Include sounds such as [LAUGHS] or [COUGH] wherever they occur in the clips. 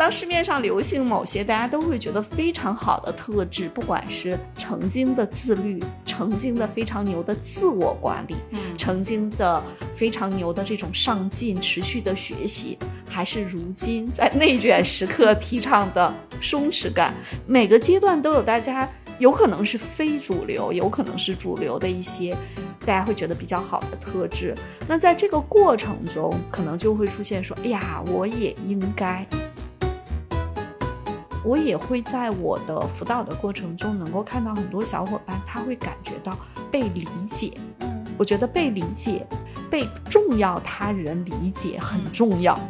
当市面上流行某些大家都会觉得非常好的特质，不管是曾经的自律，曾经的非常牛的自我管理，嗯曾经的非常牛的这种上进、持续的学习，还是如今在内卷时刻提倡的松弛感，每个阶段都有大家有可能是非主流，有可能是主流的一些大家会觉得比较好的特质。那在这个过程中，可能就会出现说：“哎呀，我也应该。”我也会在我的辅导的过程中，能够看到很多小伙伴，他会感觉到被理解。嗯我觉得被理解、被重要他人理解很重要。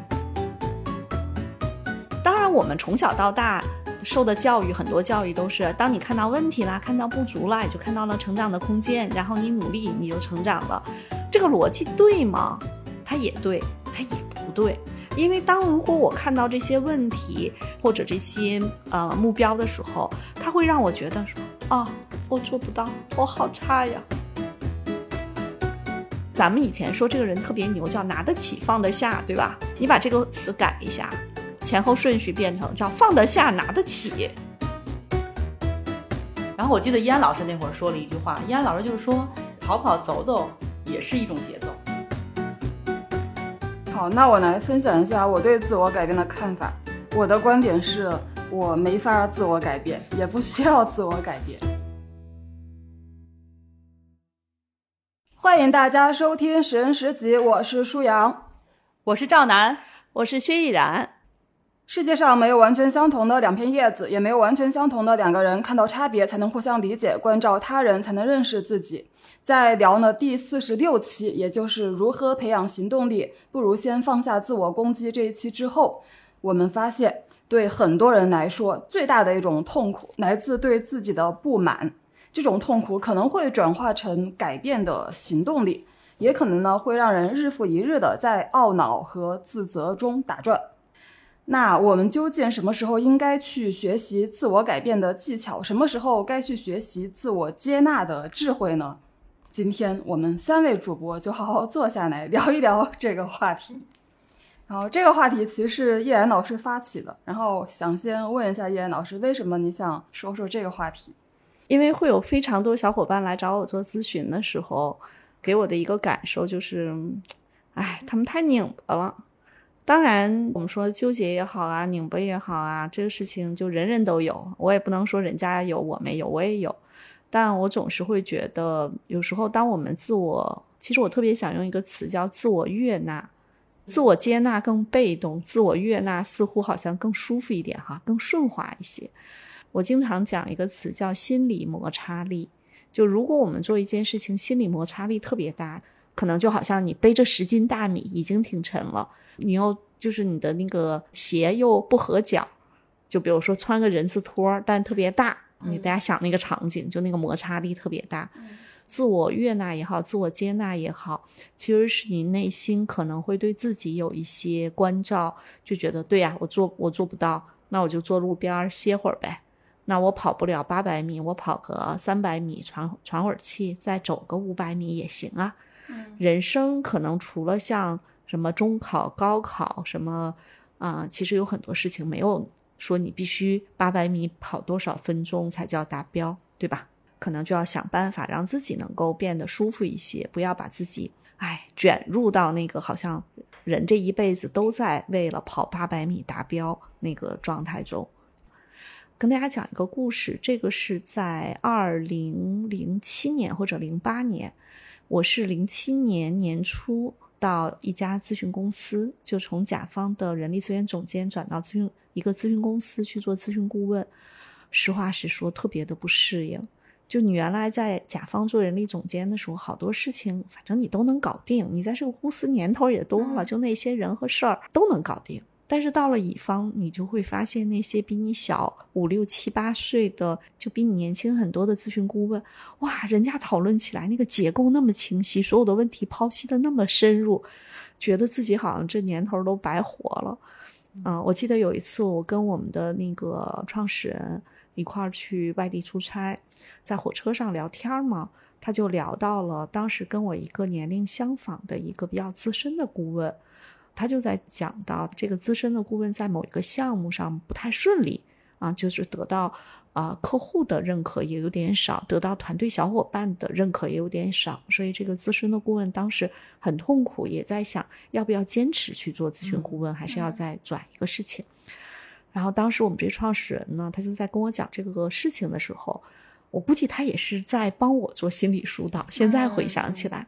当然，我们从小到大受的教育，很多教育都是：当你看到问题啦，看到不足啦，也就看到了成长的空间，然后你努力，你就成长了。这个逻辑对吗？它也对，它也不对。因为当如果我看到这些问题或者这些呃目标的时候，它会让我觉得说啊，我做不到，我好差呀。咱们以前说这个人特别牛，叫拿得起放得下，对吧？你把这个词改一下，前后顺序变成叫放得下拿得起。然后我记得易安老师那会儿说了一句话，易安老师就是说，跑跑走走也是一种节奏。好，那我来分享一下我对自我改变的看法。我的观点是我没法自我改变，也不需要自我改变。欢迎大家收听十人十集，我是舒阳。我是赵楠，我是薛逸然。世界上没有完全相同的两片叶子，也没有完全相同的两个人。看到差别才能互相理解，关照他人才能认识自己。在聊呢第四十六期，也就是如何培养行动力，不如先放下自我攻击这一期之后，我们发现，对很多人来说，最大的一种痛苦来自对自己的不满。这种痛苦可能会转化成改变的行动力，也可能呢会让人日复一日的在懊恼和自责中打转。那我们究竟什么时候应该去学习自我改变的技巧？什么时候该去学习自我接纳的智慧呢？今天我们三位主播就好好坐下来聊一聊这个话题。[LAUGHS] 然后这个话题其实是叶然老师发起的，然后想先问一下叶然老师，为什么你想说说这个话题？因为会有非常多小伙伴来找我做咨询的时候，给我的一个感受就是，哎，他们太拧巴了。当然，我们说纠结也好啊，拧巴也好啊，这个事情就人人都有，我也不能说人家有我没有，我也有。但我总是会觉得，有时候当我们自我，其实我特别想用一个词叫自我悦纳，自我接纳更被动，自我悦纳似乎好像更舒服一点哈，更顺滑一些。我经常讲一个词叫心理摩擦力，就如果我们做一件事情心理摩擦力特别大，可能就好像你背着十斤大米已经挺沉了，你又就是你的那个鞋又不合脚，就比如说穿个人字拖，但特别大，你大家想那个场景，就那个摩擦力特别大。自我悦纳也好，自我接纳也好，其实是你内心可能会对自己有一些关照，就觉得对呀、我做我做不到，那我就坐路边歇会儿呗。那我跑不了八百米，我跑个三百米，喘喘会儿气，再走个五百米也行啊。人生可能除了像什么中考、高考什么啊、其实有很多事情没有说你必须八百米跑多少分钟才叫达标，对吧？可能就要想办法让自己能够变得舒服一些，不要把自己哎卷入到那个好像人这一辈子都在为了跑八百米达标那个状态中。跟大家讲一个故事，这个是在二零零七年或者零八年，我是零七年年初到一家咨询公司，就从甲方的人力资源总监转到咨询一个咨询公司去做咨询顾问。实话实说，特别的不适应。就你原来在甲方做人力总监的时候，好多事情反正你都能搞定，你在这个公司年头也多了，就那些人和事儿都能搞定。但是到了乙方，你就会发现那些比你小五六七八岁的，就比你年轻很多的咨询顾问，哇，人家讨论起来那个结构那么清晰，所有的问题剖析的那么深入，觉得自己好像这年头都白活了。嗯、我记得有一次我跟我们的那个创始人一块儿去外地出差，在火车上聊天嘛，他就聊到了当时跟我一个年龄相仿的一个比较资深的顾问。他就在讲到这个资深的顾问在某一个项目上不太顺利啊，就是得到啊客户的认可也有点少，得到团队小伙伴的认可也有点少，所以这个资深的顾问当时很痛苦，也在想要不要坚持去做咨询顾问，还是要再转一个事情。然后当时我们这创始人呢，他就在跟我讲这个事情的时候，我估计他也是在帮我做心理疏导。现在回想起来，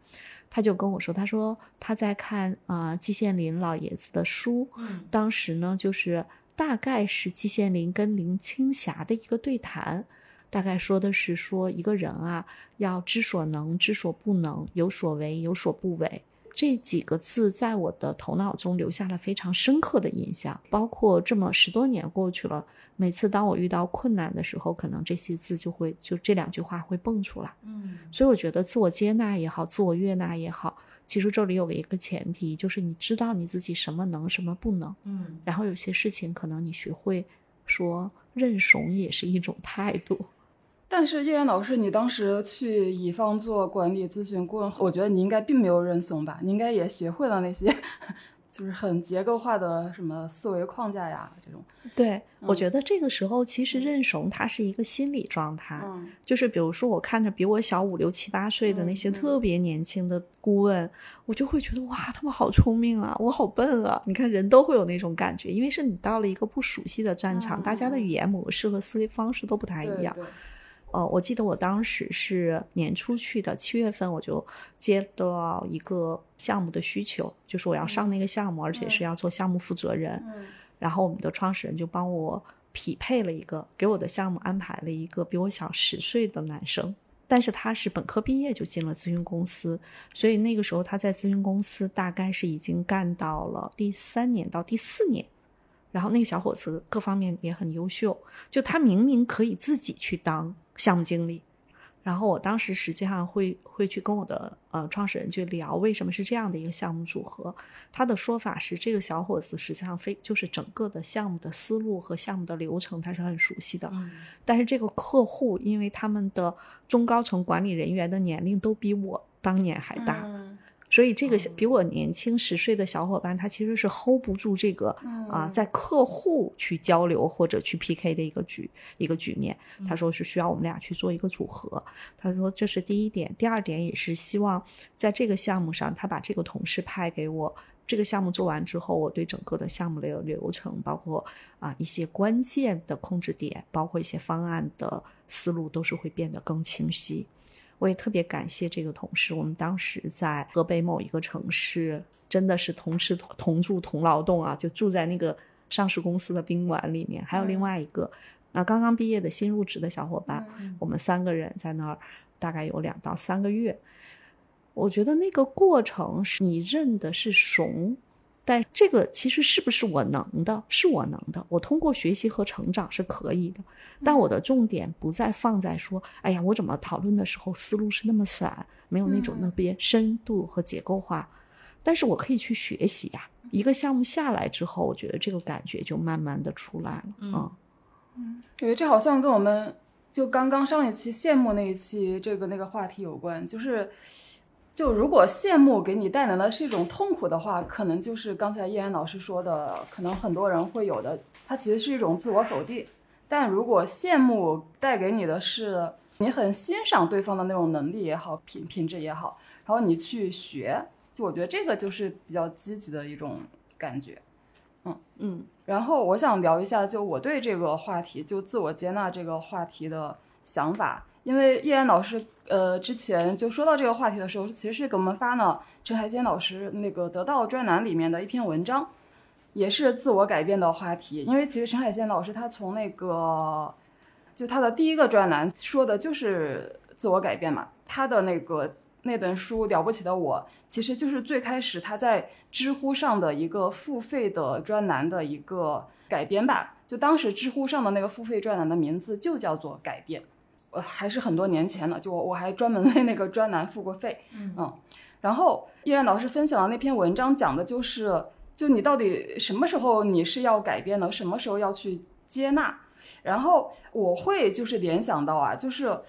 他就跟我说，他说他在看啊季羡林老爷子的书，嗯当时呢就是大概是季羡林跟林青霞的一个对谈。大概说的是说一个人啊，要知所能，知所不能，有所为，有所不为。这几个字在我的头脑中留下了非常深刻的印象。包括这么十多年过去了，每次当我遇到困难的时候，可能这些字就会就这两句话会蹦出来。嗯所以我觉得自我接纳也好，自我悦纳也好，其实这里有一个前提，就是你知道你自己什么能，什么不能。嗯然后有些事情可能你学会说认怂也是一种态度。[LAUGHS] 但是叶然老师，你当时去乙方做管理咨询顾问，我觉得你应该并没有认怂吧？你应该也学会了那些，就是很结构化的什么思维框架呀，这种。对，我嗯觉得这个时候其实认怂它是一个心理状态。嗯就是比如说，我看着比我小五六七八岁的那些特别年轻的顾问，我就会觉得哇，他们好聪明啊，我好笨啊！你看，人都会有那种感觉，因为是你到了一个不熟悉的战场，嗯大家的嗯语言模式和思维方式都不太一样。对对呃，我记得我当时是年初去的，七月份我就接到一个项目的需求，就是我要上那个项目，而且是要做项目负责人。嗯然后我们的创始人就帮我匹配了一个，给我的项目安排了一个比我小十岁的男生，但是他是本科毕业就进了咨询公司，所以那个时候他在咨询公司大概是已经干到了第三年到第四年。然后那个小伙子各方面也很优秀，就他明明可以自己去当项目经理，然后我当时实际上会会去跟我的呃创始人去聊为什么是这样的一个项目组合，他的说法是，这个小伙子实际上非就是整个的项目的思路和项目的流程他是很熟悉的，嗯。但是这个客户因为他们的中高层管理人员的年龄都比我当年还大，嗯所以这个比我年轻十岁的小伙伴，他其实是 hold 不住这个啊，嗯在客户去交流或者去 PK 的一个局一个局面。他说是需要我们俩去做一个组合。他说这是第一点，第二点也是希望在这个项目上，他把这个同事派给我。这个项目做完之后，我对整个的项目的流程，包括啊一些关键的控制点，包括一些方案的思路，都是会变得更清晰。我也特别感谢这个同事，我们当时在河北某一个城市，真的是同吃同住同劳动啊，就住在那个上市公司的宾馆里面。还有另外一个，啊刚刚毕业的新入职的小伙伴，嗯我们三个人在那儿大概有两到三个月。我觉得那个过程是你认的是怂，但这个其实是不是我能的？是我能的，我通过学习和成长是可以的。但我的重点不再放在说，哎呀，我怎么讨论的时候思路是那么散，没有那种嗯那边深度和结构化。但是我可以去学习呀、一个项目下来之后，我觉得这个感觉就慢慢的出来了。嗯嗯对，这好像跟我们就刚刚上一期羡慕那一期这个那个话题有关，就是。就如果羡慕给你带来的是一种痛苦的话，可能就是刚才叶然老师说的，可能很多人会有的，它其实是一种自我否定。但如果羡慕带给你的是你很欣赏对方的那种能力也好，品品质也好，然后你去学，就我觉得这个就是比较积极的一种感觉。嗯嗯然后我想聊一下，就我对这个话题，就自我接纳这个话题的想法。因为叶然老师，呃，之前就说到这个话题的时候，其实是给我们发了陈海坚老师那个得到专栏里面的一篇文章，也是自我改变的话题。因为其实陈海坚老师他从那个，就他的第一个专栏说的就是自我改变嘛，他的那个那本书《了不起的我》，其实就是最开始他在知乎上的一个付费的专栏的一个改编吧。就当时知乎上的那个付费专栏的名字就叫做“改变”，呃，还是很多年前了。就我我还专门为那个专栏付过费，嗯然后依然老师分享的那篇文章讲的就是，就你到底什么时候你是要改变的，什么时候要去接纳。然后我会就是联想到啊，就是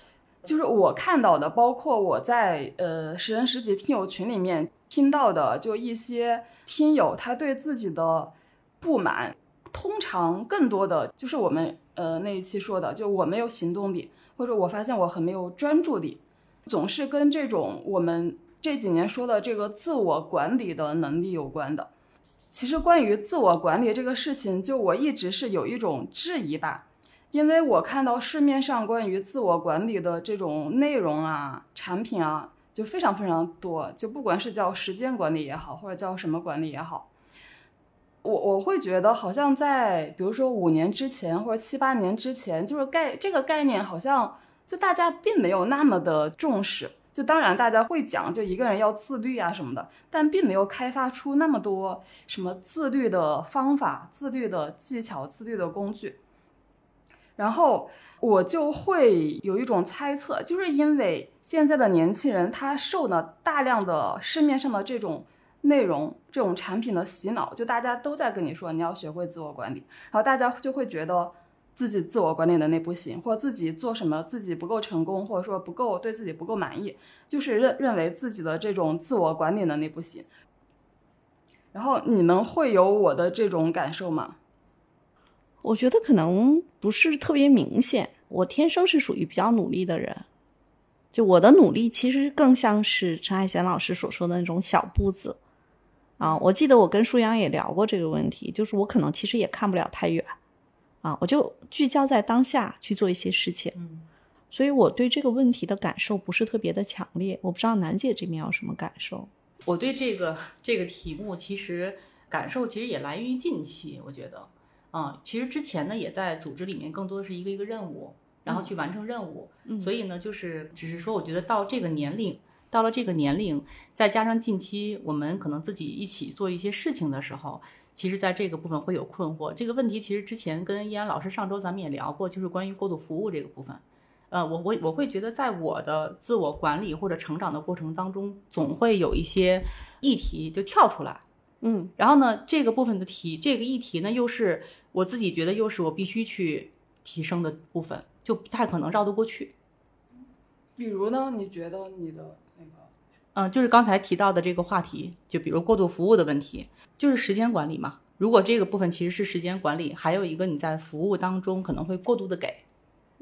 就是我看到的，包括我在呃十人十己听友群里面听到的，就一些听友他对自己的不满，通常更多的就是我们呃那一期说的，就我没有行动力，或者我发现我很没有专注力，总是跟这种我们这几年说的这个自我管理的能力有关的。其实关于自我管理这个事情，就我一直是有一种质疑吧，因为我看到市面上关于自我管理的这种内容啊、产品啊，就非常非常多，就不管是叫时间管理也好，或者叫什么管理也好，我我会觉得好像在比如说五年之前或者七八年之前，就是概这个概念好像就大家并没有那么的重视。就当然大家会讲，就一个人要自律啊什么的，但并没有开发出那么多什么自律的方法、自律的技巧、自律的工具。然后我就会有一种猜测，就是因为现在的年轻人他受了大量的市面上的这种内容、这种产品的洗脑，就大家都在跟你说你要学会自我管理，然后大家就会觉得。自己自我管理能力不行，或自己做什么自己不够成功，或者说不够对自己不够满意，就是认认为自己的这种自我管理能力不行。然后你们会有我的这种感受吗？我觉得可能不是特别明显。我天生是属于比较努力的人，就我的努力其实更像是陈海贤老师所说的那种小步子啊。我记得我跟舒阳也聊过这个问题，就是我可能其实也看不了太远。啊，我就聚焦在当下去做一些事情，嗯，所以我对这个问题的感受不是特别的强烈。我不知道楠姐这边有什么感受？我对这个这个题目其实感受其实也来源于近期，我觉得，啊，其实之前呢也在组织里面更多的是一个一个任务，然后去完成任务，所以呢就是只是说，我觉得到这个年龄，到了这个年龄，再加上近期我们可能自己一起做一些事情的时候。其实，在这个部分会有困惑。这个问题其实之前跟依安老师上周咱们也聊过，就是关于过度服务这个部分。呃，我我我会觉得，在我的自我管理或者成长的过程当中，总会有一些议题就跳出来。嗯，然后呢，这个部分的题，这个议题呢，又是我自己觉得又是我必须去提升的部分，就不太可能绕得过去。比如呢？你觉得你的？嗯，就是刚才提到的这个话题，就比如过度服务的问题，就是时间管理嘛。如果这个部分其实是时间管理，还有一个你在服务当中可能会过度的给。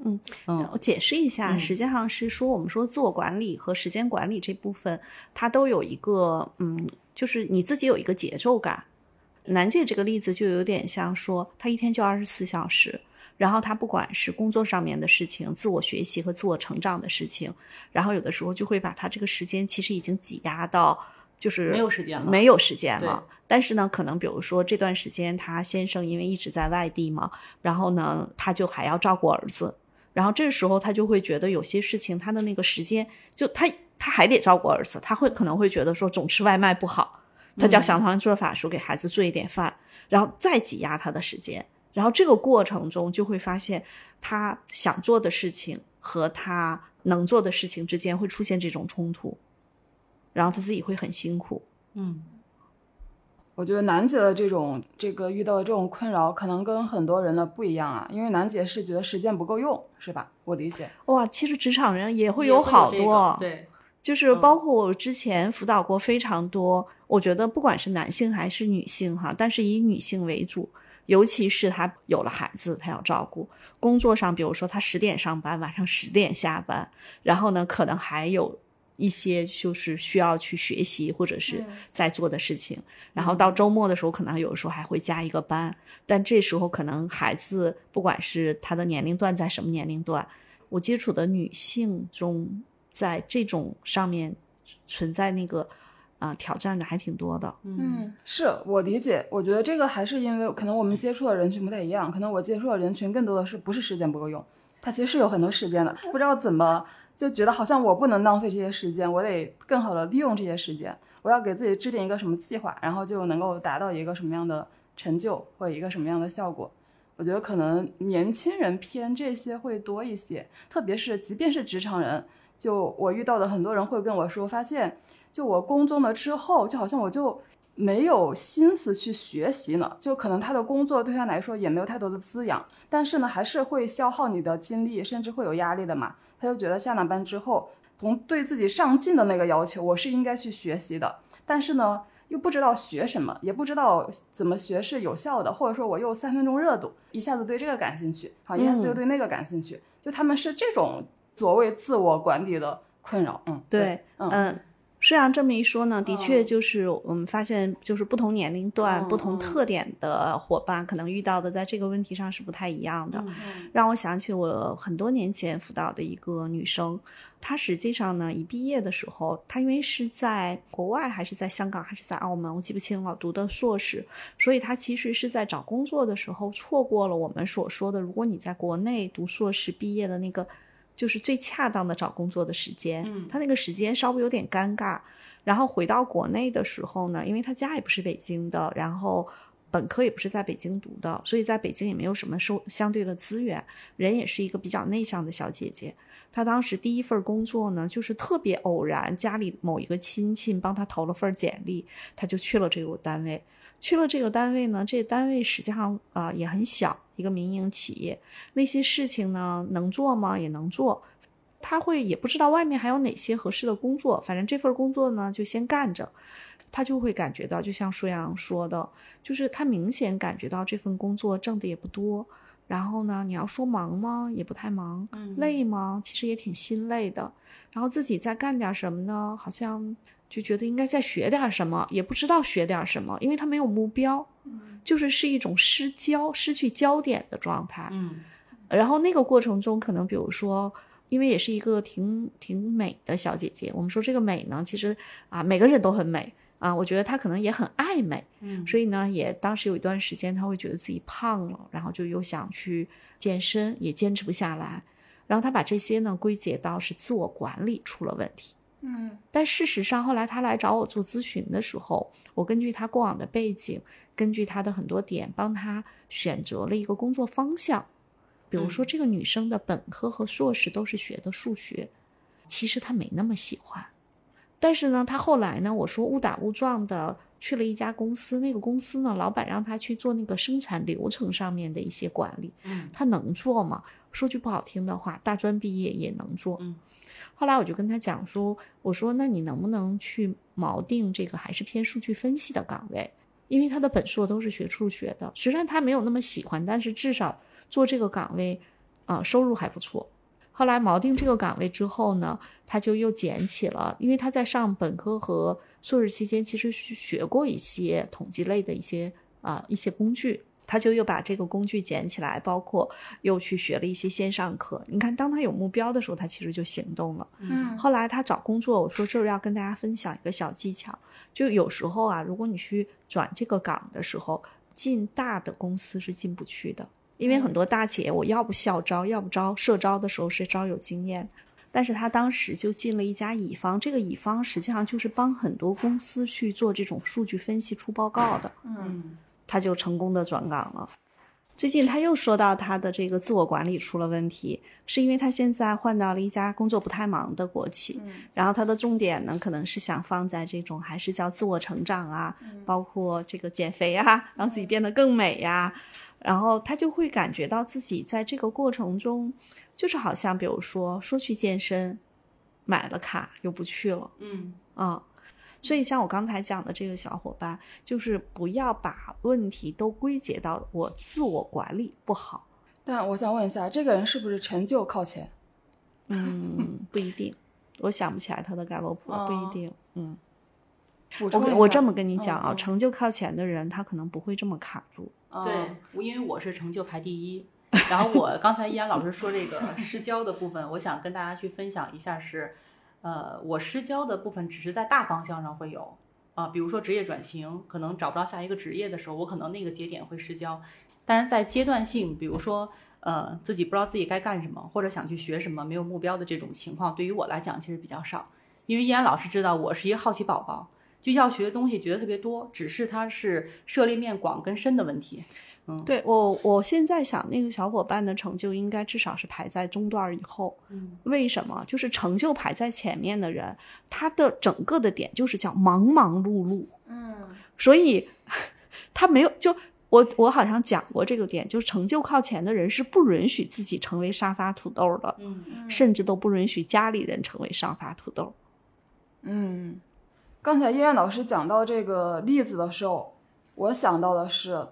嗯嗯，我解释一下，实际上是说我们说自我管理和时间管理这部分，它都有一个嗯，就是你自己有一个节奏感。楠姐这个例子就有点像说，他一天就二十四小时。然后他不管是工作上面的事情、自我学习和自我成长的事情，然后有的时候就会把他这个时间其实已经挤压到就是没有时间了，没有时间了。但是呢，可能比如说这段时间他先生因为一直在外地嘛，然后呢他就还要照顾儿子，然后这时候他就会觉得有些事情他的那个时间就他他还得照顾儿子，他会可能会觉得说总吃外卖不好，他就要想方设法说给孩子做一点饭，然后再挤压他的时间。然后这个过程中就会发现，他想做的事情和他能做的事情之间会出现这种冲突，然后他自己会很辛苦。嗯，我觉得楠姐的这种这个遇到的这种困扰，可能跟很多人的不一样啊，因为楠姐是觉得时间不够用，是吧？我理解。哇，其实职场人也会有好多，对，就是包括我之前辅导过非常多，我觉得不管是男性还是女性哈，但是以女性为主。尤其是他有了孩子，他要照顾工作上，比如说他十点上班，晚上十点下班，然后呢，可能还有一些就是需要去学习或者是在做的事情，然后到周末的时候，可能有时候还会加一个班，但这时候可能孩子不管是他的年龄段在什么年龄段，我接触的女性中，在这种上面存在那个。啊，挑战的还挺多的。嗯，是我理解。我觉得这个还是因为可能我们接触的人群不太一样，可能我接触的人群更多的是不是时间不够用，他其实是有很多时间的，不知道怎么就觉得好像我不能浪费这些时间，我得更好的利用这些时间，我要给自己制定一个什么计划，然后就能够达到一个什么样的成就或者一个什么样的效果。我觉得可能年轻人偏这些会多一些，特别是即便是职场人，就我遇到的很多人会跟我说，发现。就我工作了之后，就好像我就没有心思去学习呢。就可能他的工作对他来说也没有太多的滋养，但是呢，还是会消耗你的精力，甚至会有压力的嘛。他就觉得下了班之后，从对自己上进的那个要求，我是应该去学习的。但是呢，又不知道学什么，也不知道怎么学是有效的，或者说我又三分钟热度，一下子对这个感兴趣，好，一下子又对那个感兴趣，就他们是这种所谓自我管理的困扰。嗯，对，嗯嗯。虽然这么一说呢，的确嗯就是我们发现，就是不同年龄段、嗯不同嗯特点的伙伴，可能遇到的在这个问题上是不太一样的。嗯让我想起我很多年前辅导的一个女生，她实际上呢，一毕业的时候，她因为是在国外还是在香港还是在澳门，我记不清了，读的硕士，所以她其实是在找工作的时候错过了我们所说的，如果你在国内读硕士毕业的那个。就是最恰当的找工作的时间，嗯他那个时间稍微有点尴尬。然后回到国内的时候呢，因为他家也不是北京的，然后本科也不是在北京读的，所以在北京也没有什么收相对的资源，人也是一个比较内向的小姐姐。她当时第一份工作呢，就是特别偶然，家里某一个亲戚帮她投了份简历，她就去了这个单位。去了这个单位呢，这个单位实际上啊、呃也很小，一个民营企业，那些事情呢能做吗？也能做。他会也不知道外面还有哪些合适的工作，反正这份工作呢就先干着。他就会感觉到，就像舒阳说的，就是他明显感觉到这份工作挣的也不多，然后呢，你要说忙吗？也不太忙，嗯累吗？其实也挺心累的。然后自己再干点什么呢？好像就觉得应该再学点什么，也不知道学点什么，因为他没有目标，就是是一种失焦、失去焦点的状态。嗯然后那个过程中，可能比如说，因为也是一个挺挺美的小姐姐，我们说这个美呢，其实啊，每个人都很美啊，我觉得她可能也很爱美，嗯所以呢，也当时有一段时间，她会觉得自己胖了，然后就又想去健身，也坚持不下来，然后她把这些呢归结到是自我管理出了问题。嗯但事实上，后来他来找我做咨询的时候，我根据他过往的背景，根据他的很多点，帮他选择了一个工作方向。比如说，嗯这个女生的本科和硕士都是学的数学，其实她没那么喜欢。但是呢，她后来呢，我说误打误撞的去了一家公司，那个公司呢，老板让她去做那个生产流程上面的一些管理，嗯她能做吗？说句不好听的话，大专毕业也能做。嗯后来我就跟他讲说，我说那你能不能去锚定这个还是偏数据分析的岗位？因为他的本硕都是学数学的，虽然他没有那么喜欢，但是至少做这个岗位，啊、收入还不错。后来锚定这个岗位之后呢，他就又捡起了，因为他在上本科和硕士期间其实学过一些统计类的一些啊、一些工具，他就又把这个工具捡起来，包括又去学了一些线上课。你看，当他有目标的时候，他其实就行动了。嗯后来他找工作，我说这儿要跟大家分享一个小技巧，就有时候啊，如果你去转这个岗的时候，进大的公司是进不去的，因为很多大企业我要不校招，要不招社招的时候是招有经验。但是他当时就进了一家乙方，这个乙方实际上就是帮很多公司去做这种数据分析、出报告的。嗯嗯他就成功的转岗了。最近他又说到他的这个自我管理出了问题，是因为他现在换到了一家工作不太忙的国企，嗯然后他的重点呢可能是想放在这种还是叫自我成长啊，包括这个减肥啊，让自己变得更美呀、然后他就会感觉到自己在这个过程中，就是好像比如说说去健身，买了卡又不去了。嗯嗯，所以像我刚才讲的这个小伙伴，就是不要把问题都归结到我自我管理不好。但我想问一下，这个人是不是成就靠前？嗯，不一定，[LAUGHS] 我想不起来他的盖洛普，不一定。嗯，我我这么跟你讲啊，成就靠前的人，他可能不会这么卡住。哦对，我因为我是成就排第一，然后我刚才依然老师说这个失焦的部分，我想跟大家去分享一下是，呃，我失焦的部分只是在大方向上会有啊、比如说职业转型，可能找不到下一个职业的时候，我可能那个节点会失焦，但是在阶段性，比如说呃自己不知道自己该干什么，或者想去学什么，没有目标的这种情况，对于我来讲其实比较少，因为依然老师知道我是一个好奇宝宝。就要学的东西觉得特别多，只是它是涉猎面广跟深的问题。对我，我现在想那个小伙伴的成就应该至少是排在中段以后。嗯，为什么？就是成就排在前面的人，他的整个的点就是叫忙忙碌碌。嗯所以他没有就我我好像讲过这个点，就是成就靠前的人是不允许自己成为沙发土豆的，嗯甚至都不允许家里人成为沙发土豆。嗯，刚才叶然老师讲到这个例子的时候，我想到的是，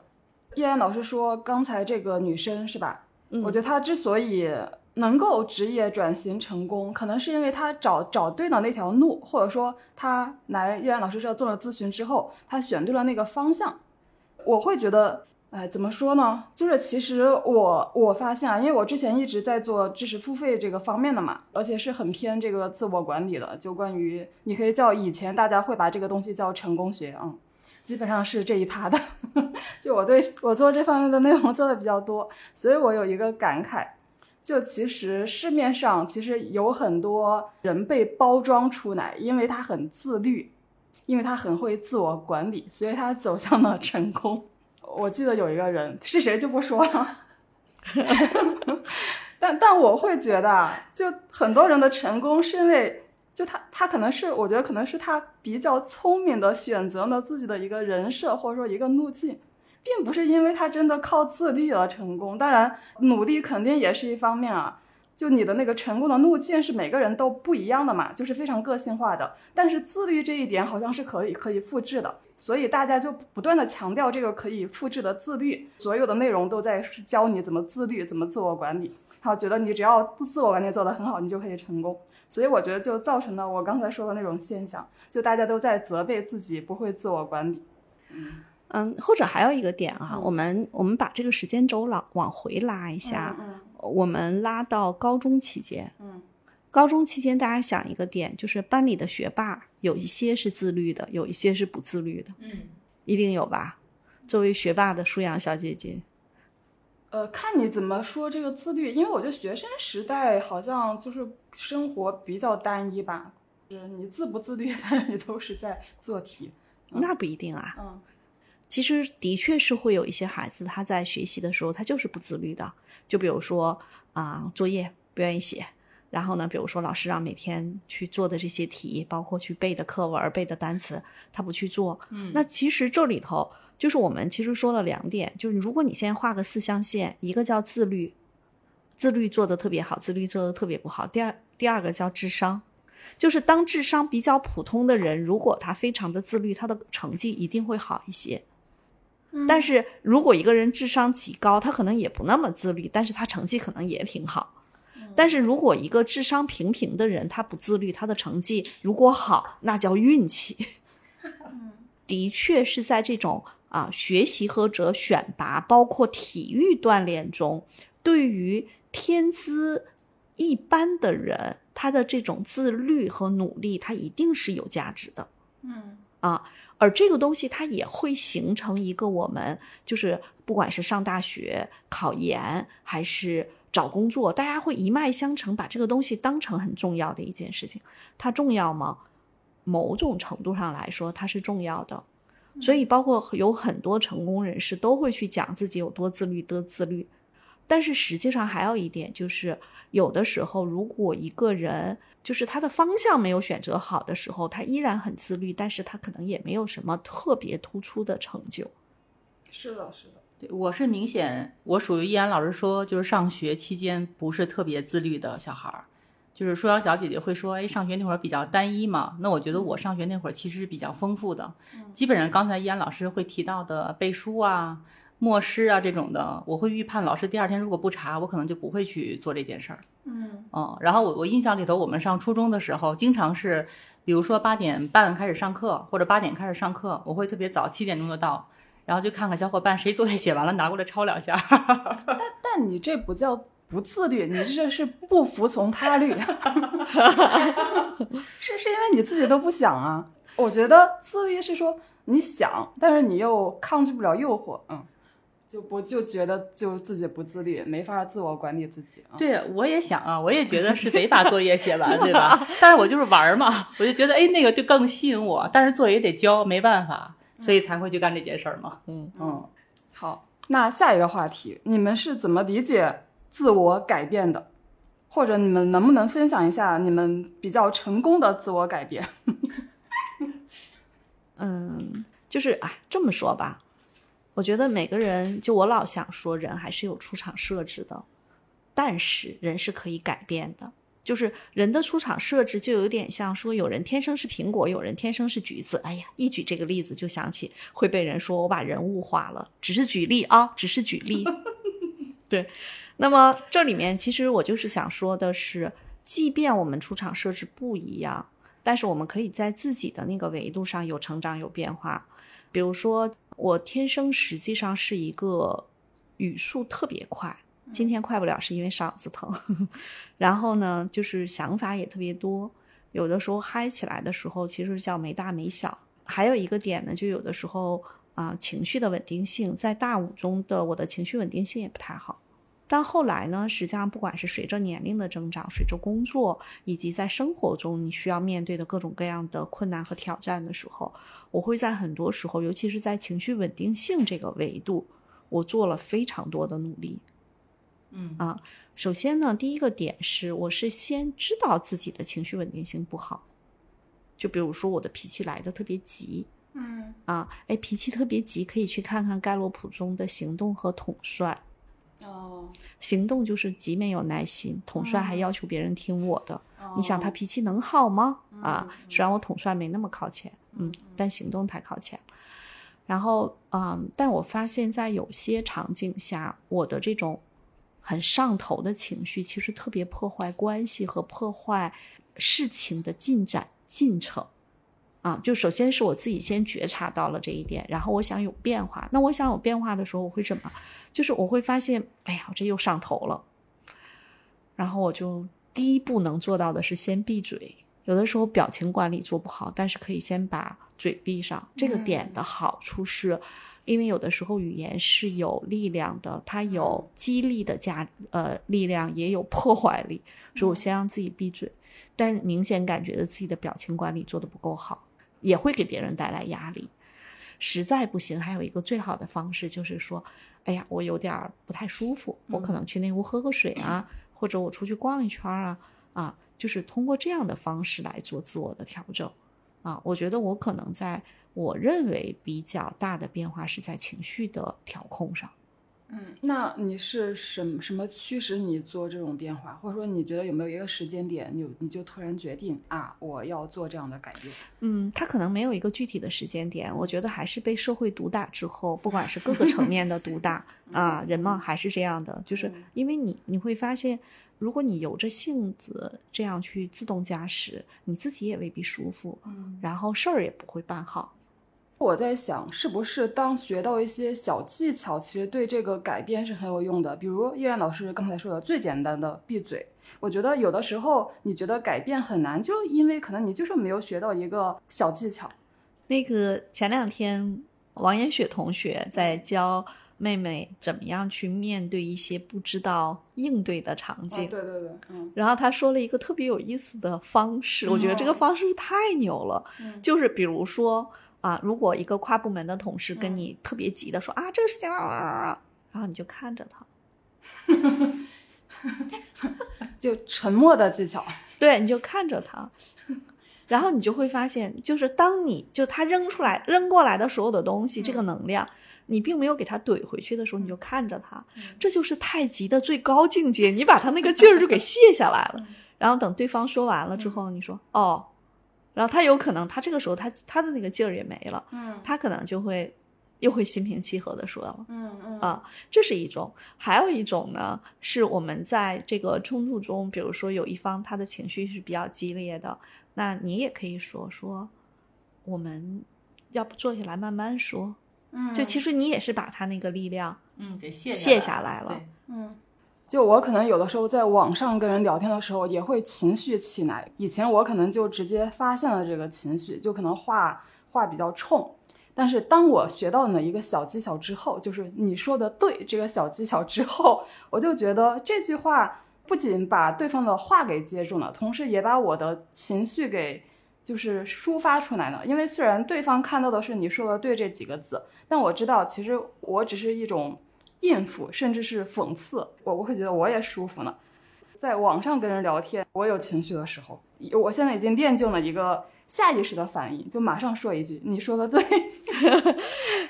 叶然老师说刚才这个女生是吧？嗯我觉得她之所以能够职业转型成功，可能是因为她找找对了那条路，或者说她来叶然老师这做了咨询之后，她选对了那个方向。我会觉得，哎，怎么说呢？就是其实我我发现啊，因为我之前一直在做知识付费这个方面的嘛，而且是很偏这个自我管理的，就关于你可以叫以前大家会把这个东西叫成功学啊、嗯，基本上是这一趴的。[LAUGHS] 就我对我做这方面的内容做的比较多，所以我有一个感慨，就其实市面上其实有很多人被包装出来，因为他很自律。因为他很会自我管理，所以他走向了成功。我记得有一个人是谁就不说了，[LAUGHS] 但但我会觉得啊，就很多人的成功是因为，就他他可能是我觉得可能是他比较聪明的选择了自己的一个人设或者说一个路径，并不是因为他真的靠自律而成功。当然，努力肯定也是一方面啊。就你的那个成功的路径是每个人都不一样的嘛，就是非常个性化的。但是自律这一点好像是可以可以复制的，所以大家就不断的强调这个可以复制的自律，所有的内容都在教你怎么自律，怎么自我管理。他觉得你只要自我管理做得很好，你就可以成功。所以我觉得就造成了我刚才说的那种现象，就大家都在责备自己不会自我管理。嗯，或者还有一个点啊，嗯我们我们把这个时间轴老往回拉一下，嗯我们拉到高中期间。嗯高中期间，大家想一个点，就是班里的学霸有一些是自律的，有一些是不自律的，嗯，一定有吧？作为学霸的舒阳小姐姐，呃，看你怎么说这个自律，因为我觉得学生时代好像就是生活比较单一吧，就是你自不自律，但是你都是在做题。那不一定啊。嗯其实的确是会有一些孩子，他在学习的时候他就是不自律的。就比如说啊、作业不愿意写，然后呢，比如说老师让每天去做的这些题，包括去背的课文、背的单词，他不去做。嗯那其实这里头就是我们其实说了两点，就是如果你现在画个四象限，一个叫自律，自律做的特别好，自律做的特别不好。第二第二个叫智商。就是当智商比较普通的人，如果他非常的自律，他的成绩一定会好一些。但是如果一个人智商极高，他可能也不那么自律，但是他成绩可能也挺好。但是如果一个智商平平的人，他不自律，他的成绩如果好，那叫运气。的确是在这种啊学习和者选拔，包括体育锻炼中，对于天资一般的人，他的这种自律和努力，他一定是有价值的。嗯啊，而这个东西它也会形成一个我们就是不管是上大学、考研还是找工作，大家会一脉相承，把这个东西当成很重要的一件事情。它重要吗？某种程度上来说，它是重要的。所以，包括有很多成功人士都会去讲自己有多自律，多自律。但是实际上还有一点，就是有的时候，如果一个人就是他的方向没有选择好的时候，他依然很自律，但是他可能也没有什么特别突出的成就。是的，是的。对，我是明显，我属于易安老师说，就是上学期间不是特别自律的小孩儿。就是舒阳小姐姐会说，哎，上学那会儿比较单一嘛。那我觉得我上学那会儿其实是比较丰富的，基本上刚才依安老师会提到的背书啊、默诗啊这种的，我会预判老师第二天如果不查，我可能就不会去做这件事儿。嗯嗯，然后我我印象里头，我们上初中的时候，经常是，比如说八点半开始上课，或者八点开始上课，我会特别早，七点钟就到，然后就看看小伙伴谁作业写完了，拿过来抄两下。[LAUGHS] 但但你这不叫不自律，你这是不服从他律，[LAUGHS] 是是因为你自己都不想啊。我觉得自律是说你想，但是你又抗拒不了诱惑，嗯，就不就觉得就自己不自律，没法自我管理自己啊。对，我也想啊，我也觉得是得把作业写完，对吧？但是我就是玩儿嘛，我就觉得哎，那个就更吸引我，但是作业得交，没办法，所以才会去干这件事儿嘛。嗯嗯。好，那下一个话题，你们是怎么理解自我改变的？或者你们能不能分享一下你们比较成功的自我改变？[LAUGHS] 嗯，就是啊，这么说吧，我觉得每个人，就我老想说，人还是有出厂设置的，但是人是可以改变的。就是人的出场设置就有点像说，有人天生是苹果，有人天生是橘子。哎呀，一举这个例子就想起会被人说我把人物化了，只是举例啊，只是举例。[LAUGHS] 对，那么这里面其实我就是想说的是，即便我们出场设置不一样，但是我们可以在自己的那个维度上有成长有变化。比如说，我天生实际上是一个语速特别快，今天快不了是因为嗓子疼。[LAUGHS] 然后呢，就是想法也特别多，有的时候嗨起来的时候，其实叫没大没小。还有一个点呢，就有的时候。啊，情绪的稳定性在大五中的我的情绪稳定性也不太好，但后来呢，实际上不管是随着年龄的增长，随着工作以及在生活中你需要面对的各种各样的困难和挑战的时候，我会在很多时候，尤其是在情绪稳定性这个维度，我做了非常多的努力。嗯啊，首先呢，第一个点是，我是先知道自己的情绪稳定性不好，就比如说我的脾气来的特别急。嗯啊，哎，脾气特别急，可以去看看盖洛普中的行动和统帅。哦，行动就是极没有耐心，统帅还要求别人听我的。你想他脾气能好吗？啊，虽然我统帅没那么靠前，嗯，但行动太靠前。然后，嗯，但我发现，在有些场景下，我的这种很上头的情绪，其实特别破坏关系和破坏事情的进展进程。啊，就首先是我自己先觉察到了这一点，然后我想有变化。那我想有变化的时候，我会怎么？就是我会发现，哎呀，我这又上头了。然后我就第一步能做到的是先闭嘴。有的时候表情管理做不好，但是可以先把嘴闭上。这个点的好处是，因为有的时候语言是有力量的，它有激励的加呃力量，也有破坏力。所以我先让自己闭嘴，但明显感觉到自己的表情管理做的不够好。也会给别人带来压力，实在不行，还有一个最好的方式就是说，哎呀，我有点不太舒服，我可能去那屋喝个水啊，或者我出去逛一圈啊，啊，就是通过这样的方式来做自我的调整，啊，我觉得我可能在我认为比较大的变化是在情绪的调控上。嗯，那你是什么什么驱使你做这种变化，或者说你觉得有没有一个时间点，你你就突然决定啊，我要做这样的改变？嗯，他可能没有一个具体的时间点，我觉得还是被社会毒打之后，不管是各个层面的毒打 [LAUGHS] 啊，人嘛还是这样的，就是因为你你会发现，如果你由着性子这样去自动驾驶，你自己也未必舒服，嗯，然后事儿也不会办好。我在想，是不是当学到一些小技巧，其实对这个改变是很有用的。比如叶然老师刚才说的最简单的闭嘴，我觉得有的时候你觉得改变很难，就因为可能你就是没有学到一个小技巧。那个前两天王延雪同学在教妹妹怎么样去面对一些不知道应对的场景，对对对，嗯，然后他说了一个特别有意思的方式，我觉得这个方式太牛了，就是比如说。啊，如果一个跨部门的同事跟你特别急的说啊，这个事情，然后你就看着他，[LAUGHS] 就沉默的技巧，对，你就看着他，然后你就会发现，就是当你就他扔出来扔过来的所有的东西，这个能量，你并没有给他怼回去的时候，你就看着他，这就是太极的最高境界，你把他那个劲儿就给卸下来了，然后等对方说完了之后，你说哦。然后他有可能，他这个时候他他的那个劲儿也没了，嗯，他可能就会又会心平气和的说了，嗯嗯。啊，这是一种，还有一种呢，是我们在这个冲突中，比如说有一方他的情绪是比较激烈的，那你也可以说说，我们要不坐下来慢慢说，嗯，就其实你也是把他那个力量，嗯，给卸卸下来了，嗯。就我可能有的时候在网上跟人聊天的时候，也会情绪起来。以前我可能就直接发现了这个情绪，就可能话话比较冲。但是当我学到了一个小技巧之后，就是你说的对这个小技巧之后，我就觉得这句话不仅把对方的话给接住了，同时也把我的情绪给就是抒发出来了。因为虽然对方看到的是你说的对这几个字，但我知道其实我只是一种。应付，甚至是讽刺，我我会觉得我也舒服呢。在网上跟人聊天，我有情绪的时候，我现在已经练就了一个下意识的反应，就马上说一句：“你说的对。[LAUGHS] ”